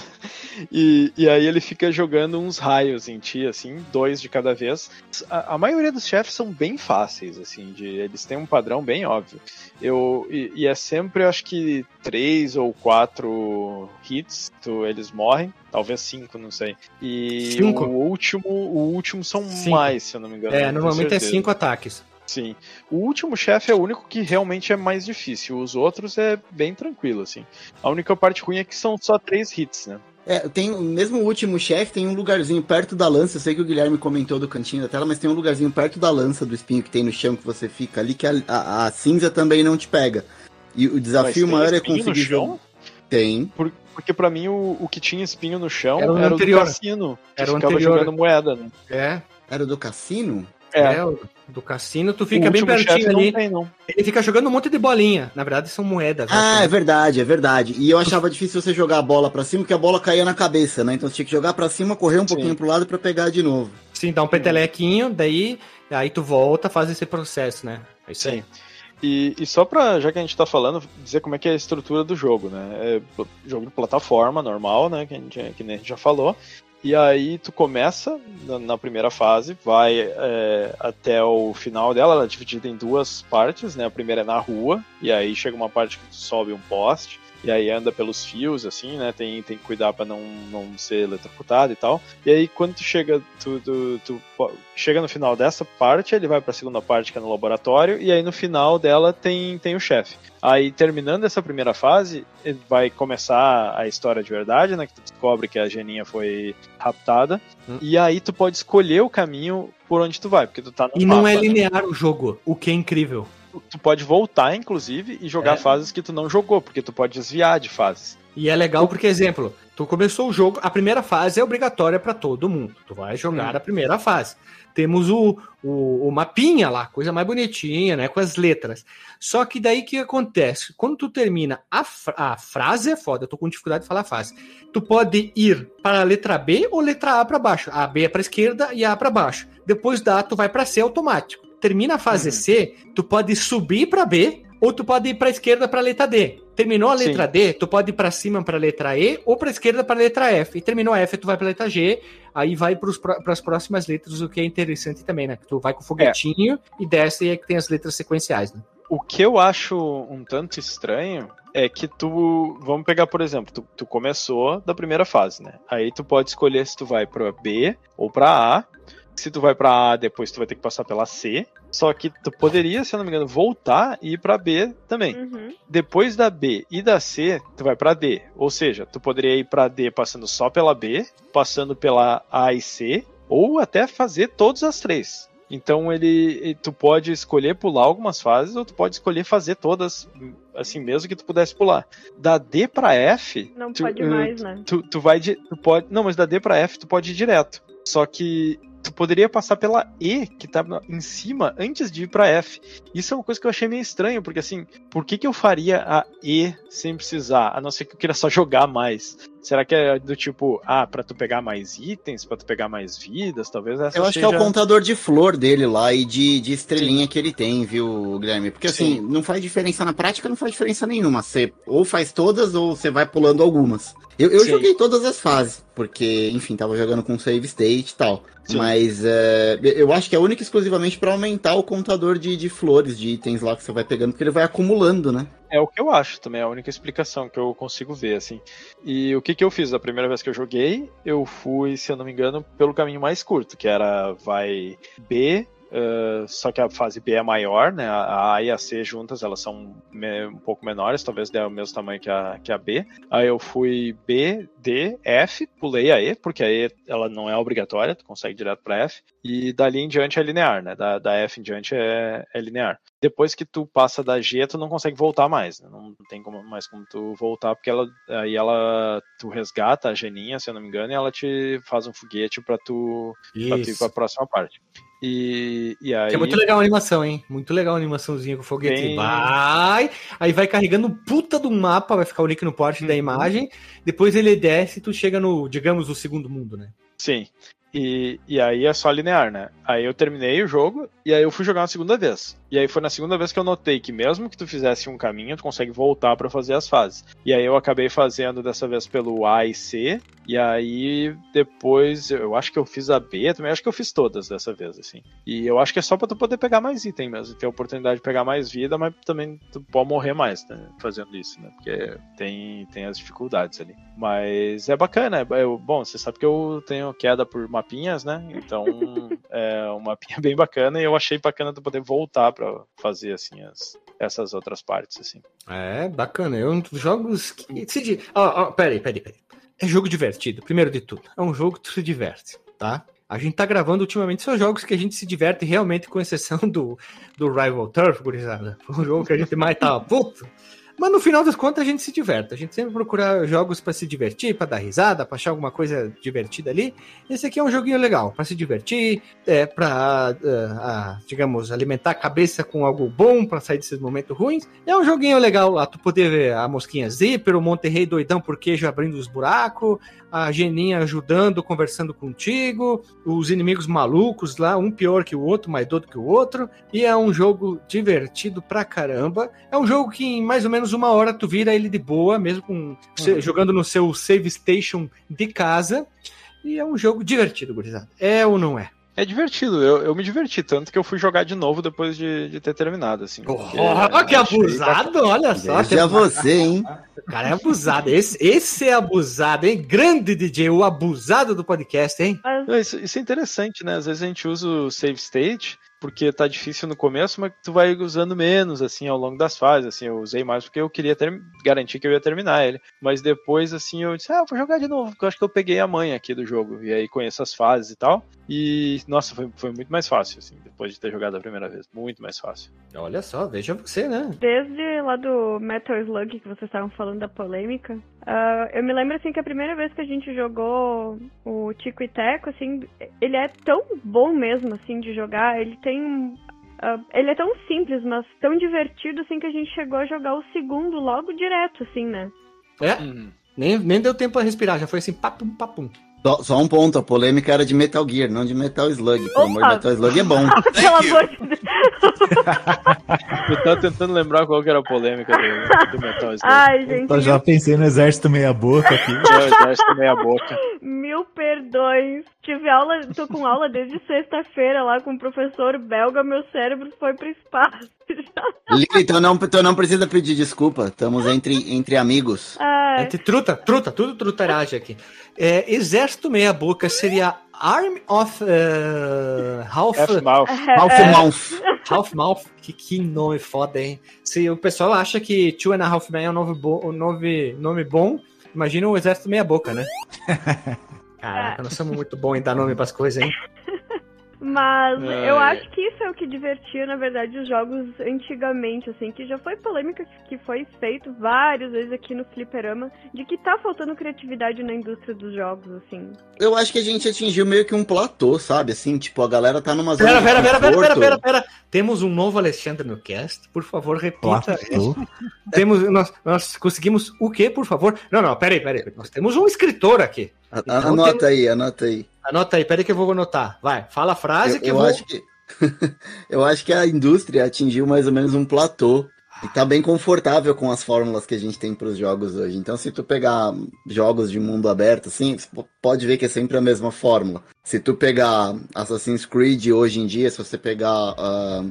E, e aí ele fica jogando uns raios em ti, assim, dois de cada vez. A, a maioria dos chefes são bem fáceis, assim, de, eles têm um padrão bem óbvio. Eu, e, e é sempre, acho que, três ou quatro hits, tu, eles morrem. Talvez cinco, não sei. E Cinco? o último, o último são Cinco. mais, se eu não me engano. É, normalmente é cinco ataques. Sim. O último chefe é o único que realmente é mais difícil. Os outros é bem tranquilo, assim. A única parte ruim é que são só três hits, né? É, tem mesmo o último chefe, tem um lugarzinho perto da lança. Eu sei que o Guilherme comentou do cantinho da tela, mas tem um lugarzinho perto da lança do espinho que tem no chão que você fica ali, que a, a- a cinza também não te pega. E o desafio Mas tem maior é espinho no conseguir. chão? Tem. Por- porque pra mim o, o que tinha espinho no chão Era o era, o do anterior. cassino. Que Era o ficava anterior. jogando moeda, né? É. Era do cassino? É, o do cassino, tu fica bem pertinho não ali. tem, não. Ele fica jogando um monte de bolinha. Na verdade, são moedas. Ah, né? é verdade, é verdade. E eu achava difícil você jogar a bola pra cima, porque a bola caía na cabeça, né? Então você tinha que jogar pra cima, correr um pouquinho pro lado pra pegar de novo. Sim, dá um petelequinho, daí aí tu volta, faz esse processo, né? É isso aí. E, e só pra, já que a gente tá falando, dizer como é que é a estrutura do jogo, né? É jogo de plataforma normal, né? Que, a gente, que nem a gente já falou. E aí tu começa na, na primeira fase, vai é, até o final dela, ela é dividida em duas partes, né? A primeira é na rua, e aí chega uma parte que tu sobe um poste, e aí anda pelos fios, assim, né? Tem, tem que cuidar pra não, não ser eletrocutado e tal. E aí quando tu chega, tu, tu, tu chega no final dessa parte, ele vai pra segunda parte que é no laboratório, e aí no final dela tem, tem o chefe. Aí terminando essa primeira fase, vai começar a história de verdade, né? Que tu descobre que a Geninha foi raptada. E aí tu pode escolher o caminho por onde tu vai, porque tu tá no E não mapa, é né? linear o jogo, o que é incrível. Tu- pode voltar, inclusive, e jogar É. fases que tu não jogou, porque tu pode desviar de fases. E é legal porque, exemplo, tu começou o jogo, a primeira fase é obrigatória pra todo mundo. Tu vai jogar Hum. a primeira fase. Temos o, o, o mapinha lá, coisa mais bonitinha, né? Com as letras. Só que daí o que acontece? Quando tu termina a, a frase, é foda, eu tô com dificuldade de falar a frase. Tu pode ir para a letra B ou letra A para baixo. A B é para esquerda e a A para baixo. Depois da A, tu vai para C automático. Termina a fase C, tu pode subir para B ou tu pode ir para esquerda para letra D. Terminou a Sim. letra D, tu pode ir para cima para letra E ou para esquerda para letra F. E terminou a F, tu vai para letra G, aí vai para as próximas letras, o que é interessante também, né? Tu vai com o foguetinho e desce e aí que tem as letras sequenciais, né? O que eu acho um tanto estranho é que tu. Vamos pegar, por exemplo, tu, tu começou da primeira fase, né? Aí tu pode escolher se tu vai pra B ou pra A. Se tu vai pra A, depois tu vai ter que passar pela C. Só que tu poderia, se eu não me engano, voltar e ir pra B também. Uhum. Depois da B e da C, tu vai pra D. Ou seja, tu poderia ir pra D passando só pela B, passando pela A e C, ou até fazer todas as três. Então ele, tu pode escolher pular algumas fases ou tu pode escolher fazer todas, assim mesmo que tu pudesse pular. Da D pra F, Não tu, pode eh, mais, né? tu, tu vai de, tu pode, não, mas da D pra F tu pode ir direto. Só que tu poderia passar pela E, que tá em cima, antes de ir pra F. Isso é uma coisa que eu achei meio estranho, porque assim, por que, que eu faria a E sem precisar? A não ser que eu queira só jogar mais. Será que é do tipo, ah, pra tu pegar mais itens, pra tu pegar mais vidas? Talvez essa Eu acho que seja... é o contador de flor dele lá e de, de estrelinha que ele tem, viu, Guilherme? Porque assim, Sim. não faz diferença na prática, não faz diferença nenhuma. Você ou faz todas ou você vai pulando algumas. Eu, eu joguei todas as fases, porque, enfim, tava jogando com save state e tal. Sim. Mas é, eu acho que é única e exclusivamente pra aumentar o contador de, de flores, de itens lá que você vai pegando, porque ele vai acumulando, né? É o que eu acho também, é a única explicação que eu consigo ver, assim. E o que, que eu fiz da primeira vez que eu joguei? Eu fui, se eu não me engano, pelo caminho mais curto, que era vai B, eh, só que a fase B é maior, né? A A e a C juntas, elas são um pouco menores, talvez dê o mesmo tamanho que a, que a B. Aí eu fui B, D, F, pulei a E, porque a E ela não é obrigatória, tu consegue direto pra F. E dali em diante é linear, né? Da, da F em diante é, é linear depois que tu passa da G, tu não consegue voltar mais, né? Não tem como, mais como tu voltar, porque ela, aí ela, tu resgata a geninha, se eu não me engano, e ela te faz um foguete pra tu, pra tu ir pra próxima parte. E, e aí... Que é muito legal a animação, hein? Muito legal a animaçãozinha com o foguete. Bem- Vai, aí vai carregando puta do mapa, vai ficar o link no porte Uhum. da imagem. Depois ele desce e tu chega no, digamos, o segundo mundo, né? Sim. E, e aí é só linear, né? Aí eu terminei o jogo e aí eu fui jogar uma segunda vez. E aí foi na segunda vez que eu notei que mesmo que tu fizesse um caminho, tu consegue voltar pra fazer as fases. E aí eu acabei fazendo dessa vez pelo A e C. E aí depois eu acho que eu fiz a B, também acho que eu fiz todas dessa vez, assim. E eu acho que é só pra tu poder pegar mais item mesmo, ter a oportunidade de pegar mais vida, mas também tu pode morrer mais, né? Fazendo isso, né? Porque tem, tem as dificuldades ali. Mas é bacana, é, eu- bom, você sabe que eu tenho queda por mapinhas, né? Então é um mapinha bem bacana e eu achei bacana tu poder voltar pra fazer assim as, essas outras partes, assim. É, bacana. É um dos jogos que. Se. Ó, ó, peraí, peraí, peraí. é jogo divertido, primeiro de tudo. É um jogo que se diverte, tá? A gente tá gravando ultimamente só jogos que a gente se diverte realmente, com exceção do, do Rival Turf, gurizada. Foi um jogo que a gente mais tava puto. Mas no final das contas a gente se diverte. A gente sempre procura jogos pra se divertir, pra dar risada, pra achar alguma coisa divertida ali. Esse aqui é um joguinho legal, pra se divertir, é, pra, ah, ah, digamos, alimentar a cabeça com algo bom, pra sair desses momentos ruins. É um joguinho legal lá, tu poder ver a mosquinha zíper, o Monterrey doidão por queijo abrindo os buracos, a Geninha ajudando, conversando contigo, os inimigos malucos lá, um pior que o outro, mais doido que o outro. E é um jogo divertido pra caramba. É um jogo que em mais ou menos uma hora tu vira ele de boa, mesmo com você jogando no seu save station de casa. E é um jogo divertido, gurizada. É ou não é? É divertido, eu, eu me diverti, tanto que eu fui jogar de novo depois de, de ter terminado, assim. porque Oh, que abusado, olha só. Veja você, hein? O cara é abusado. Esse, esse é abusado, hein? Grande DJ, o abusado do podcast, hein? Isso, isso é interessante, né? Às vezes a gente usa o save state porque tá difícil no começo, mas tu vai usando menos, assim, ao longo das fases, assim, eu usei mais porque eu queria ter, garantir que eu ia terminar ele, mas depois, assim, eu disse, ah, eu vou jogar de novo, porque eu acho que eu peguei a manha aqui do jogo, e aí conheço as fases e tal, e, nossa, foi, foi muito mais fácil, assim, depois de ter jogado a primeira vez, muito mais fácil. Olha só, veja você, né? Desde lá do Metal Slug que vocês estavam falando da polêmica, ah, eu me lembro assim que a primeira vez que a gente jogou o Tico e Teco, assim, ele é tão bom mesmo assim de jogar, ele tem um- ah, ele é tão simples, mas tão divertido assim que a gente chegou a jogar o segundo logo direto, assim, né? É, nem, nem deu tempo a respirar, já foi assim, papum, papum. Só, só um ponto, a polêmica era de Metal Gear, não de Metal Slug. Pelo amor de! Metal Slug é bom. Pelo amor de Deus. Eu tava tentando lembrar qual que era a polêmica do, do Metal Slug. Ai, gente, Eu já pensei no exército meia boca aqui. Já acho que meia boca. mil perdões. Tive aula, tô com aula desde sexta-feira lá com o professor belga, meu cérebro foi pro espaço. Lili, então não, então não precisa pedir desculpa. Estamos entre, entre amigos. Ai, Entre truta, truta, tudo trutaragem aqui. É, exército meia boca seria Army of uh, Half, Mouth. Half Mouth. Que, que nome foda, hein? Se o pessoal acha que Two and a Half Men é um nome, bo um nome, nome bom, imagina o exército meia boca, né? Caraca, nós somos muito bons em dar nome pras coisas, hein? Mas É. eu acho que isso é o que divertia, na verdade, os jogos antigamente, assim, que já foi polêmica que foi feito várias vezes aqui no Fliperama, de que tá faltando criatividade na indústria dos jogos, assim. Eu acho que a gente atingiu meio que um platô, sabe? Assim, tipo, a galera tá numa zona Pera, pera, pera, pera, pera, pera, pera. Temos um novo Alexandre no cast. Por favor, repita. Temos, nós, nós conseguimos o quê, por favor? Não, não, peraí, peraí. Nós temos um escritor aqui. Então Anota aí, anota aí. Anota aí, peraí que eu vou anotar. Vai, fala a frase Eu, que eu, eu vou... acho que eu acho que a indústria atingiu mais ou menos um platô e tá bem confortável com as fórmulas que a gente tem para os jogos hoje. Então, se tu pegar jogos de mundo aberto, assim, pode ver que é sempre a mesma fórmula. Se tu pegar Assassin's Creed hoje em dia, se você pegar ah,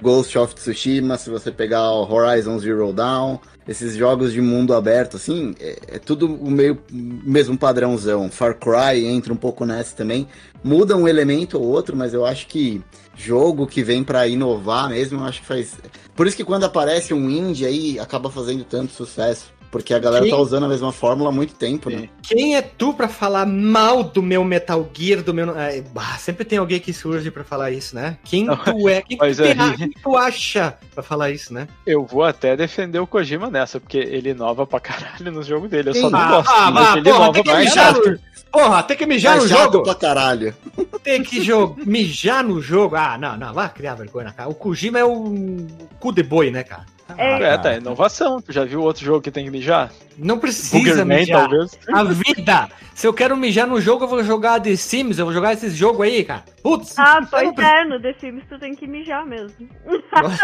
Ghost of Tsushima, se você pegar o Horizon Zero Dawn, esses jogos de mundo aberto, assim, é, é tudo o meio mesmo padrãozão. Far Cry entra um pouco nessa também. Muda um elemento ou outro, mas eu acho que jogo que vem pra inovar mesmo, eu acho que faz. Por isso que quando aparece um indie aí, acaba fazendo tanto sucesso. Porque a galera Sim. tá usando a mesma fórmula há muito tempo, né? Quem é tu pra falar mal do meu Metal Gear, do meu... Ah, sempre tem alguém que surge pra falar isso, né? Quem tu é? Quem, Mas tu, quem tu acha pra falar isso, né? Eu vou até defender o Kojima nessa, porque ele inova pra caralho no jogo dele. Eu só não Ah, gosto. ah, mas vá, ele porra, inova tem que mijar no... Porra, tem que mijar é no jogo. pra caralho. Tem que jogo, mijar no jogo. Ah, não, não, vai criar vergonha cara. O Kojima é o cu de boi, né, cara? É, É, tá, inovação. Tu já viu outro jogo que tem que mijar? Não precisa Boogerman, mijar. talvez. A vida! Se eu quero mijar no jogo, eu vou jogar The Sims, eu vou jogar esses jogos aí, cara. Putz! Ah, pois preciso- é, no The Sims tu tem que mijar mesmo.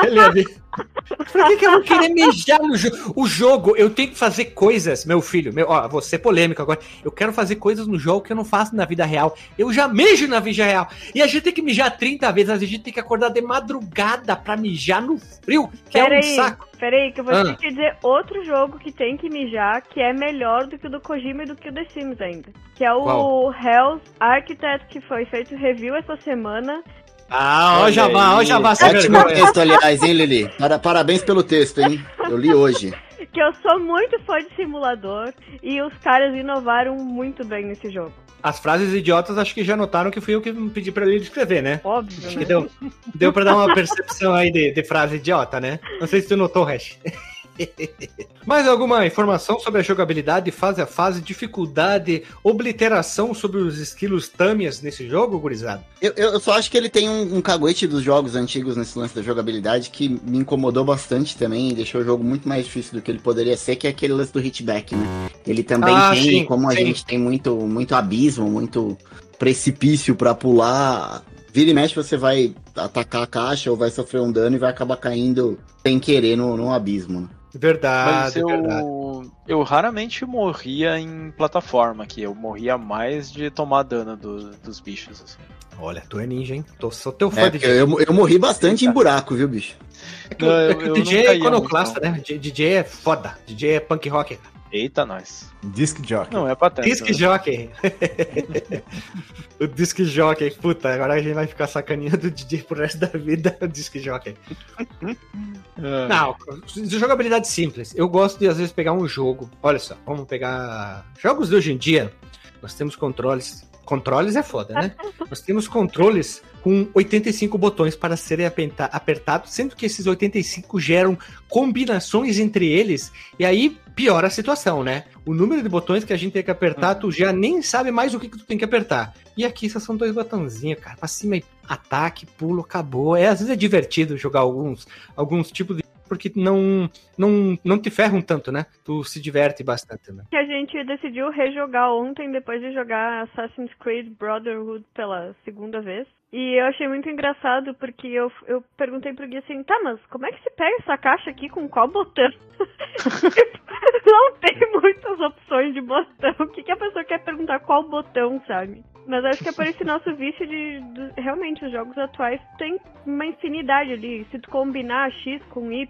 Olha ali. Por que, que eu vou querer mijar no jogo? O jogo, eu tenho que fazer coisas, meu filho. Meu, ó, vou ser polêmico agora. Eu quero fazer coisas no jogo que eu não faço na vida real. Eu já mijo na vida real. E a gente tem que mijar 30 vezes. A gente tem que acordar de madrugada pra mijar no frio, que é um Peraí, saco. Peraí, que eu vou Ah. ter que dizer outro jogo que tem que mijar, que é melhor do que o do Kojima e do que o The Sims ainda. Que é o Qual? Hell's Architect, que foi feito review essa semana. Ah, ó, vá, ó, sem Ótimo vergonha. texto, aliás, hein, Lili? Para- parabéns pelo texto, hein? Eu li hoje. que eu sou muito fã de simulador e os caras inovaram muito bem nesse jogo. As frases idiotas acho que já notaram que fui eu que pedi pra ele escrever, né? Óbvio, Acho né? que deu, deu pra dar uma percepção aí de, de frase idiota, né? Não sei se tu notou, Hash. Mais alguma informação sobre a jogabilidade, fase a fase, dificuldade, obliteração sobre os esquilos Tamias nesse jogo, gurizada? Eu, eu só acho que ele tem um, um caguete dos jogos antigos nesse lance da jogabilidade que me incomodou bastante também e deixou o jogo muito mais difícil do que ele poderia ser, que é aquele lance do hitback, né? Ele também Ah, tem, sim, como a sim. gente tem muito, muito abismo, muito precipício pra pular. Vira e mexe, você vai atacar a caixa ou vai sofrer um dano e vai acabar caindo sem querer no, no abismo. né? Verdade, Mas eu, verdade. eu raramente morria em plataforma aqui. Eu morria mais de tomar dano do- dos bichos. assim. Olha, tu é ninja, hein? Tô, sou teu fã É, de eu, eu morri bastante em buraco, viu, bicho? É que, Não, é eu- que o DJ é iconoclasta, né? DJ é foda. DJ é punk rock. Eita, nós. Disc Jockey. Não é pra tanto. Disc né? Jockey. o Disc Jockey. Puta, agora a gente vai ficar sacaninha do DJ pro resto da vida. O Disc Jockey. É. Não, de jogabilidade simples. Eu gosto de, às vezes, pegar um jogo. Olha só, vamos pegar. Jogos de hoje em dia, nós temos controles. Controles é foda, né? nós temos controles com 85 botões para serem apertados, sendo que esses 85 geram combinações entre eles, e aí piora a situação, né? O número de botões que a gente tem que apertar, tu já nem sabe mais o que, que tu tem que apertar. E aqui só são dois botãozinhos, cara. Pra cima e ataque, pulo, acabou. É, às vezes é divertido jogar alguns, alguns tipos de. Porque não, não, não te ferram tanto, né? Tu se diverte bastante, né? A gente decidiu rejogar ontem, depois de jogar Assassin's Creed Brotherhood pela segunda vez. E eu achei muito engraçado, porque eu, eu perguntei pro Gui assim, tá, mas como é que se pega essa caixa aqui com qual botão? Não tem muitas opções de botão. O que, que a pessoa quer perguntar qual botão, sabe? Mas acho que é por esse nosso vício de, de- Realmente, os jogos atuais tem uma infinidade ali. Se tu combinar X com Y,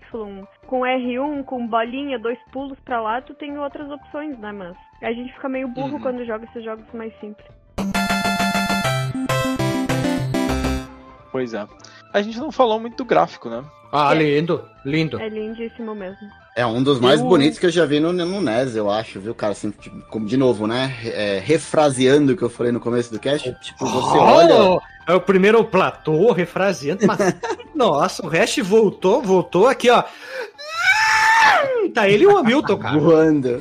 com R1, com bolinha, dois pulos pra lá, tu tem outras opções, né? Mas a gente fica meio burro Uhum. quando joga esses jogos mais simples. Pois é. A gente não falou muito do gráfico, né? Ah, É. lindo, lindo. É lindíssimo mesmo. É um dos mais Eu- bonitos que eu já vi no, no NES, eu acho, viu, cara? Assim, tipo, como, de novo, né? É, refraseando o que eu falei no começo do cast. Tipo, você olha. Oh, é o primeiro platô, refraseando, mas. Nossa, o Hash voltou, voltou aqui, ó. Tá ele e o Hamilton, cara. Voando.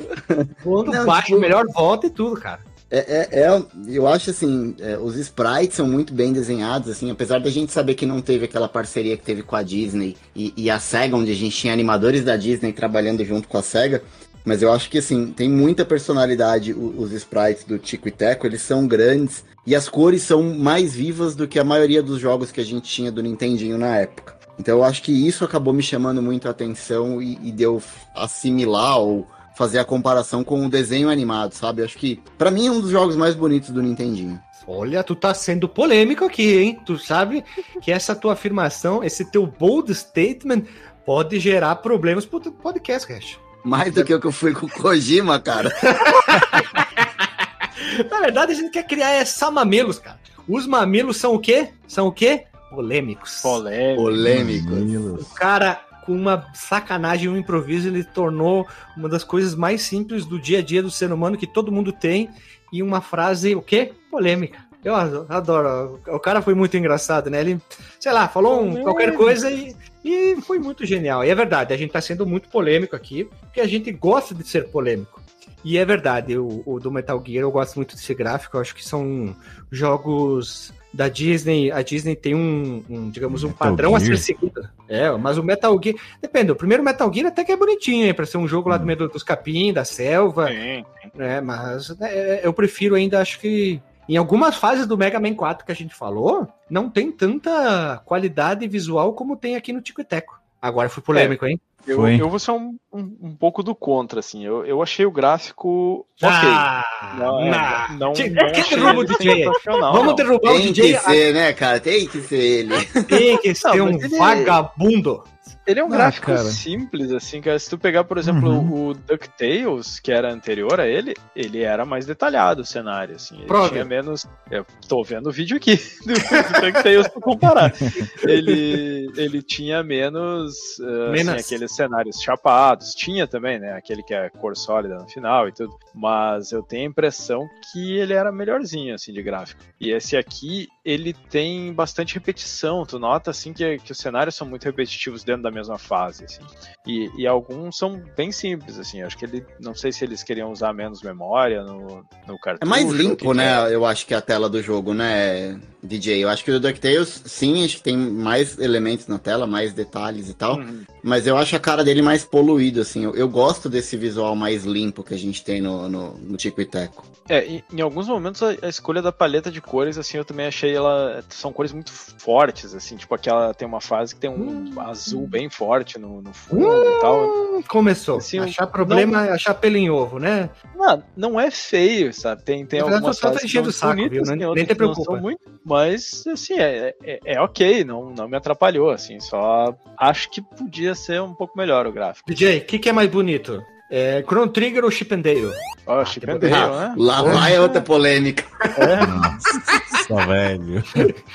Voando baixo, tipo- melhor volta e tudo, cara. É, é, é- eu acho assim, é, os sprites são muito bem desenhados, assim, apesar da gente saber que não teve aquela parceria que teve com a Disney e, e a SEGA, onde a gente tinha animadores da Disney trabalhando junto com a SEGA, mas eu acho que assim, tem muita personalidade o- os sprites do Tico e Teco, eles são grandes e as cores são mais vivas do que a maioria dos jogos que a gente tinha do Nintendinho na época. Então eu acho que isso acabou me chamando muito a atenção e, e deu assimilar ou fazer a comparação com o desenho animado, sabe? Acho que, pra mim, é um dos jogos mais bonitos do Nintendinho. Olha, tu tá sendo polêmico aqui, hein? Tu sabe que essa tua afirmação, esse teu bold statement, pode gerar problemas pro teu podcast, Hash. Mais do que o que eu fui com o Kojima, cara. Na verdade, a gente quer criar essa mamilos, cara. Os mamilos são o quê? São o quê? Polêmicos. Polêmico. Polêmico. O cara, com uma sacanagem, um improviso, ele tornou uma das coisas mais simples do dia a dia do ser humano que todo mundo tem e uma frase, o quê? Polêmica. Eu ado- adoro. O cara foi muito engraçado, né? Ele, sei lá, falou um- qualquer coisa e, e foi muito genial. E é verdade, a gente tá sendo muito polêmico aqui, porque a gente gosta de ser polêmico. E é verdade, o, o do Metal Gear eu gosto muito desse gráfico, eu acho que são jogos da Disney. A Disney tem um, um, digamos, um Metal padrão a Gear? ser seguido. É, mas o Metal Gear. Depende, o primeiro Metal Gear até que é bonitinho, hein? Pra ser um jogo lá do meio do- dos capim, da selva, Sim. né? Mas é, eu prefiro ainda, acho que. Em algumas fases do Mega Man 4 que a gente falou, não tem tanta qualidade visual como tem aqui no Tico e Teco. Agora foi polêmico, hein? Eu, Foi. eu vou ser um, um, um pouco do contra, assim. Eu, eu achei o gráfico ok. Ah, Não, é- não. não, não quem achei derruba o DJ? Vamos não. derrubar o Tem DJ. que ser, né, cara? Tem que ser ele. Tem que ser Não, um ele- vagabundo. Ele é um Ah, gráfico cara. simples, assim, cara. Se tu pegar, por exemplo, Uhum. o DuckTales, que era anterior a ele, ele era mais detalhado o cenário, assim. Ele Prove. tinha menos. Eu tô vendo o vídeo aqui do, do DuckTales pra comparar. Ele, ele tinha menos, eh, assim, Menos. aqueles cenários chapados. Tinha também, né? Aquele que é cor sólida no final e tudo. Mas eu tenho a impressão que ele era melhorzinho, assim, de gráfico. E esse aqui, ele tem bastante repetição. Tu nota, assim, que, que os cenários são muito repetitivos dentro da mesma fase, assim. E, e alguns são bem simples, assim. Acho que ele. Não sei se eles queriam usar menos memória no, no cartucho. É mais limpo, né? é. Eu acho que a tela do jogo, né, DJ? Eu acho que o DuckTales, sim, acho que tem mais elementos na tela, mais detalhes e tal. Uhum. Mas eu acho a cara dele mais poluído, assim. Eu, eu gosto desse visual mais limpo que a gente tem no, no, no Tico e Teco. É, em, em alguns momentos a, a escolha da paleta de cores, assim, eu também achei ela. São cores muito fortes, assim, tipo aquela. Tem uma fase que tem um azul bem forte no, no fundo e tal. Hum, começou. Assim, achar problema é achar pelo em ovo, né? Não, não é feio, sabe? Tem, tem verdade, algumas tô fases que são saco, bonitas, viu? tem Nem- te não preocupa. muito, mas, assim, é, é, é ok, não, não me atrapalhou, assim, só acho que podia ser um pouco melhor o gráfico. DJ, o que, que é mais bonito? É Chrono Trigger ou Chip and Dale? Ó, Chip and Ah, Dale, Ah, né? lá vai outra polêmica. Nossa, velho.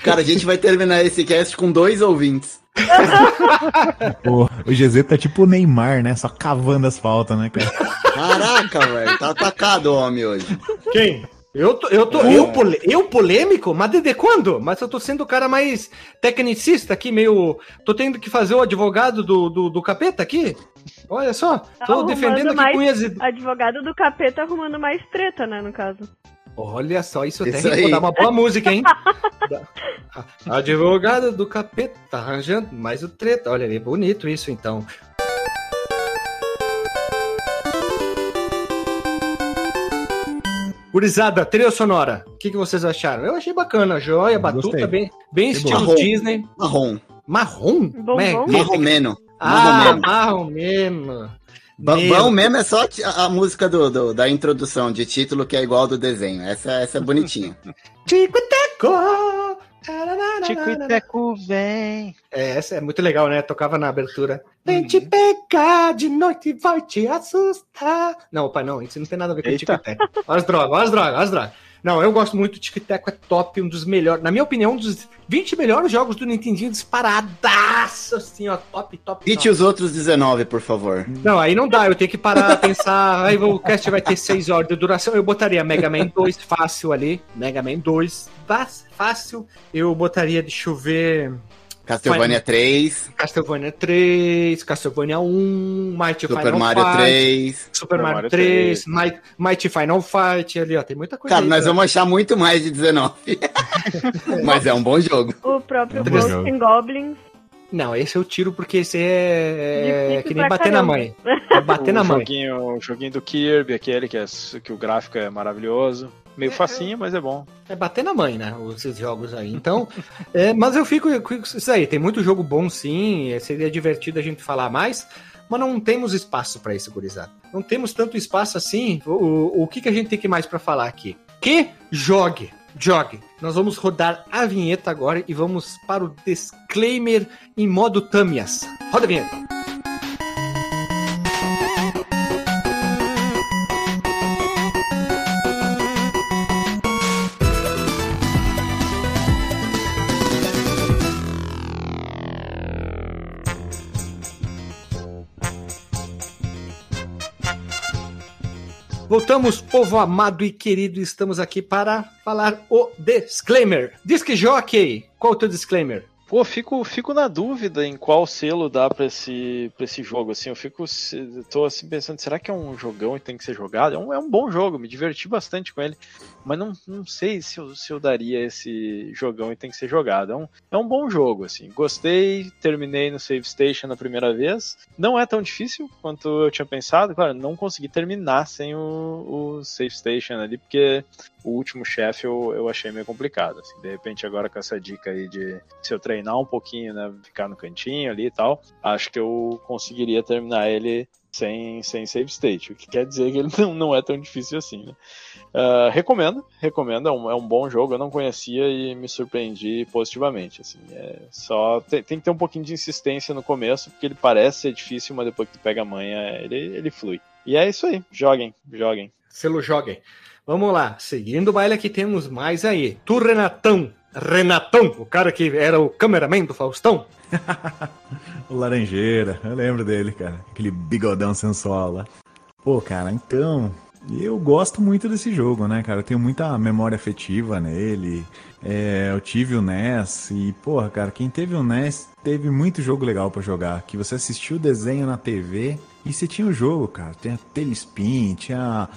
Cara, a gente vai terminar esse cast com dois ouvintes. Pô, o GZ tá tipo o Neymar, né? Só cavando as faltas, né, cara? Caraca, velho. Tá atacado o homem hoje. Quem? Eu tô, eu tô, eu, pole- eu polêmico? Mas desde quando? Mas eu tô sendo o cara mais tecnicista aqui, meio. Tô tendo que fazer o advogado do, do, do capeta aqui? Olha só, tô Arrumando defendendo aqui mais- cunhas e... Advogado do capeta arrumando mais treta, né, no caso. Olha só, isso até Isso aí. dá uma boa música, hein? Advogado do capeta, tá arranjando mais o treta. Olha ali, bonito isso então. Gurizada, trilha sonora. O que, que vocês acharam? Eu achei bacana, joia, batuta, gostei. bem, bem estilo bom. Disney. Marrom. Marrom? Bombom? Né? Marromeno. Ah, Marromeno. Meu Bom mesmo é só a, a música do, do- da introdução de título que é igual ao do desenho. Essa, essa é bonitinha. Tico teco. Tico e Teco vem. É, essa é muito legal, né? Tocava na abertura. Vem te pegar de noite e vai te assustar. Não, pai, não, isso não tem nada a ver com Eita. Tico e Teco. Olha as drogas, olha as drogas, olha as drogas. Não, eu gosto muito e Teco, é top, um dos melhores. Na minha opinião, um dos 20 melhores jogos do Nintendinho disparadaço, assim, ó, top, top. Cite os outros 19, por favor. Não, aí não dá, eu tenho que parar, pensar. Aí o cast vai ter 6 horas de duração. Eu botaria Mega Man 2 fácil ali. Mega Man 2 fá- fácil. Eu botaria, deixa eu ver. Castlevania 3, Castlevania 3, Castlevania 1, Mighty Super Final Mario Fight, 3. Super Super Mario Mario 3, Mighty, Mighty Final Fight, ali, ó, tem muita coisa. Cara, aí, nós cara. vamos achar muito mais de 19. Mas é um bom jogo. O próprio Tá Ghosts legal. and Goblins. Não, esse eu tiro porque esse é, é que nem bater na caramba. mãe. É bater na o mãe. joguinho, o joguinho do Kirby, aquele que, é, que o gráfico é maravilhoso. Meio facinho, mas é bom. É bater na mãe, né? Esses jogos aí. Então, é, mas eu fico com isso aí. Tem muito jogo bom, sim. é, Seria divertido a gente falar mais. Mas não temos espaço para isso, gurizada. Não temos tanto espaço assim. O, o, o que, que a gente tem que mais para falar aqui? Que jogue. Jogue. Nós vamos rodar a vinheta agora e vamos para o disclaimer em modo Tamias. Roda a vinheta. Voltamos, povo amado e querido, estamos aqui para falar o disclaimer. Disque Jockey, qual o teu disclaimer? Pô, fico, fico na dúvida em qual selo dá pra esse, pra esse jogo, assim, eu fico, tô assim pensando, será que é um jogão e tem que ser jogado? É um, é um bom jogo, me diverti bastante com ele, mas não, não sei se eu, se eu daria esse jogão e tem que ser jogado, é um, é um bom jogo, assim, gostei, terminei no save station na primeira vez, não é tão difícil quanto eu tinha pensado, claro, não consegui terminar sem o, o save station ali, porque o último chefe eu, eu achei meio complicado. Assim. De repente, agora com essa dica aí de se eu treinar um pouquinho, né? Ficar no cantinho ali e tal, acho que eu conseguiria terminar ele sem, sem save state, o que quer dizer que ele não, não é tão difícil assim, né? Uh, recomendo, recomendo, é um, é um bom jogo, eu não conhecia e me surpreendi positivamente, assim, é só tem, tem que ter um pouquinho de insistência no começo, porque ele parece ser difícil, mas depois que pega a manha, ele, ele flui. E é isso aí, joguem, joguem. Selo joguem. Vamos lá, seguindo o baile aqui temos mais aí. Tu, Renatão. Renatão, o cara que era o cameraman do Faustão. o Laranjeira, eu lembro dele, cara. Aquele bigodão sensual lá. Pô, cara, então. Eu gosto muito desse jogo, né, cara? Eu tenho muita memória afetiva nele. É, eu tive o NES e, porra, cara, quem teve o NES teve muito jogo legal para jogar. Que você assistiu o desenho na TV e você tinha o jogo, cara. Tem a Telespin, tinha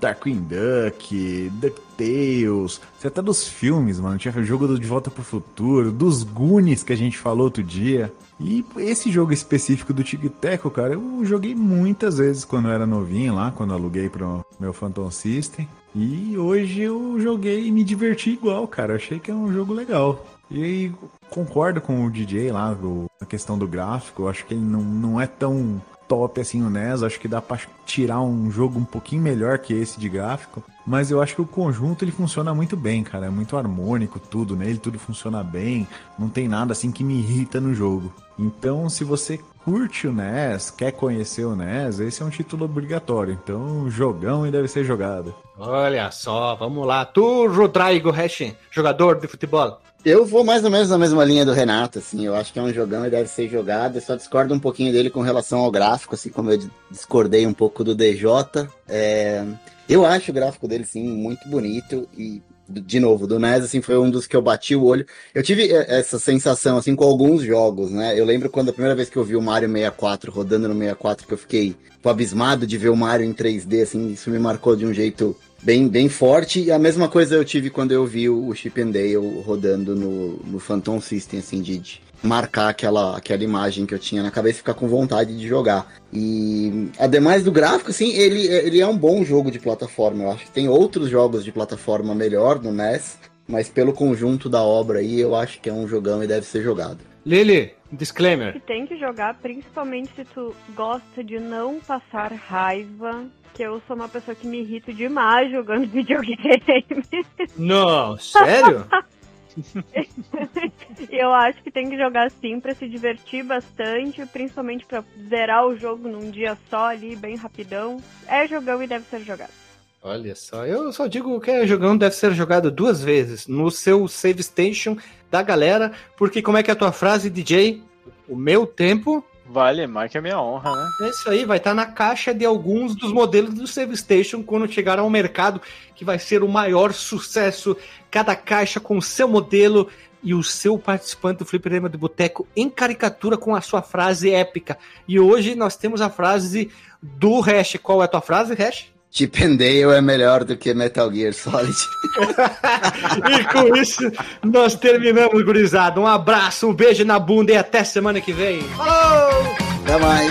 Darkwing Duck, DuckTales. Você até dos filmes, mano. Tinha o jogo do De Volta pro Futuro, dos Goonies que a gente falou outro dia. E esse jogo específico do Tic Teco, cara, eu joguei muitas vezes quando eu era novinho lá, quando aluguei pro meu Phantom System. E hoje eu joguei e me diverti igual, cara. Achei que é um jogo legal. E concordo com o DJ lá, a questão do gráfico. Acho que ele não, não é tão top assim o NES. Acho que dá pra tirar um jogo um pouquinho melhor que esse de gráfico. Mas eu acho que o conjunto ele funciona muito bem, cara. É muito harmônico tudo nele, tudo funciona bem. Não tem nada assim que me irrita no jogo. Então, se você curte o NES, quer conhecer o NES, esse é um título obrigatório. Então, jogão e deve ser jogado. Olha só, vamos lá. Tu, Rodrigo Hash, jogador de futebol. Eu vou mais ou menos na mesma linha do Renato, assim, eu acho que é um jogão e deve ser jogado, eu só discordo um pouquinho dele com relação ao gráfico, assim como eu discordei um pouco do DJ. É... Eu acho o gráfico dele, sim, muito bonito e de novo, do NES, assim, foi um dos que eu bati o olho. Eu tive é, essa sensação, assim, com alguns jogos, né? Eu lembro quando a primeira vez que eu vi o Mario 64 rodando no 64, que eu fiquei abismado de ver o Mario em 3D, assim, isso me marcou de um jeito bem, bem forte. E a mesma coisa eu tive quando eu vi o Chip and Dale rodando no, no Phantom System, assim, de, marcar aquela, aquela imagem que eu tinha na cabeça e ficar com vontade de jogar. E ademais do gráfico, assim, ele, ele é um bom jogo de plataforma. Eu acho que tem outros jogos de plataforma melhor no NES, mas pelo conjunto da obra aí, eu acho que é um jogão e deve ser jogado. Lili, disclaimer. Tu tem que jogar, principalmente se tu gosta de não passar raiva, que eu sou uma pessoa que me irrita demais jogando videogame. Não, sério? eu acho que tem que jogar sim para se divertir bastante, principalmente para zerar o jogo num dia só ali, bem rapidão. É jogão e deve ser jogado. Olha só, eu só digo que é jogão deve ser jogado duas vezes no seu save station da galera, porque como é que é a tua frase, DJ? O meu tempo Vale, marca a minha honra, né? É isso aí, vai estar na caixa de alguns dos modelos do Save Station quando chegar ao mercado, que vai ser o maior sucesso. Cada caixa com o seu modelo e o seu participante do Fliperama de Boteco em caricatura com a sua frase épica. E hoje nós temos a frase do Hash. Qual é a tua frase, Hash? Chip and Dale é melhor do que Metal Gear Solid. e com isso, nós terminamos, gurizada. Um abraço, um beijo na bunda e até semana que vem. Falou! Até mais.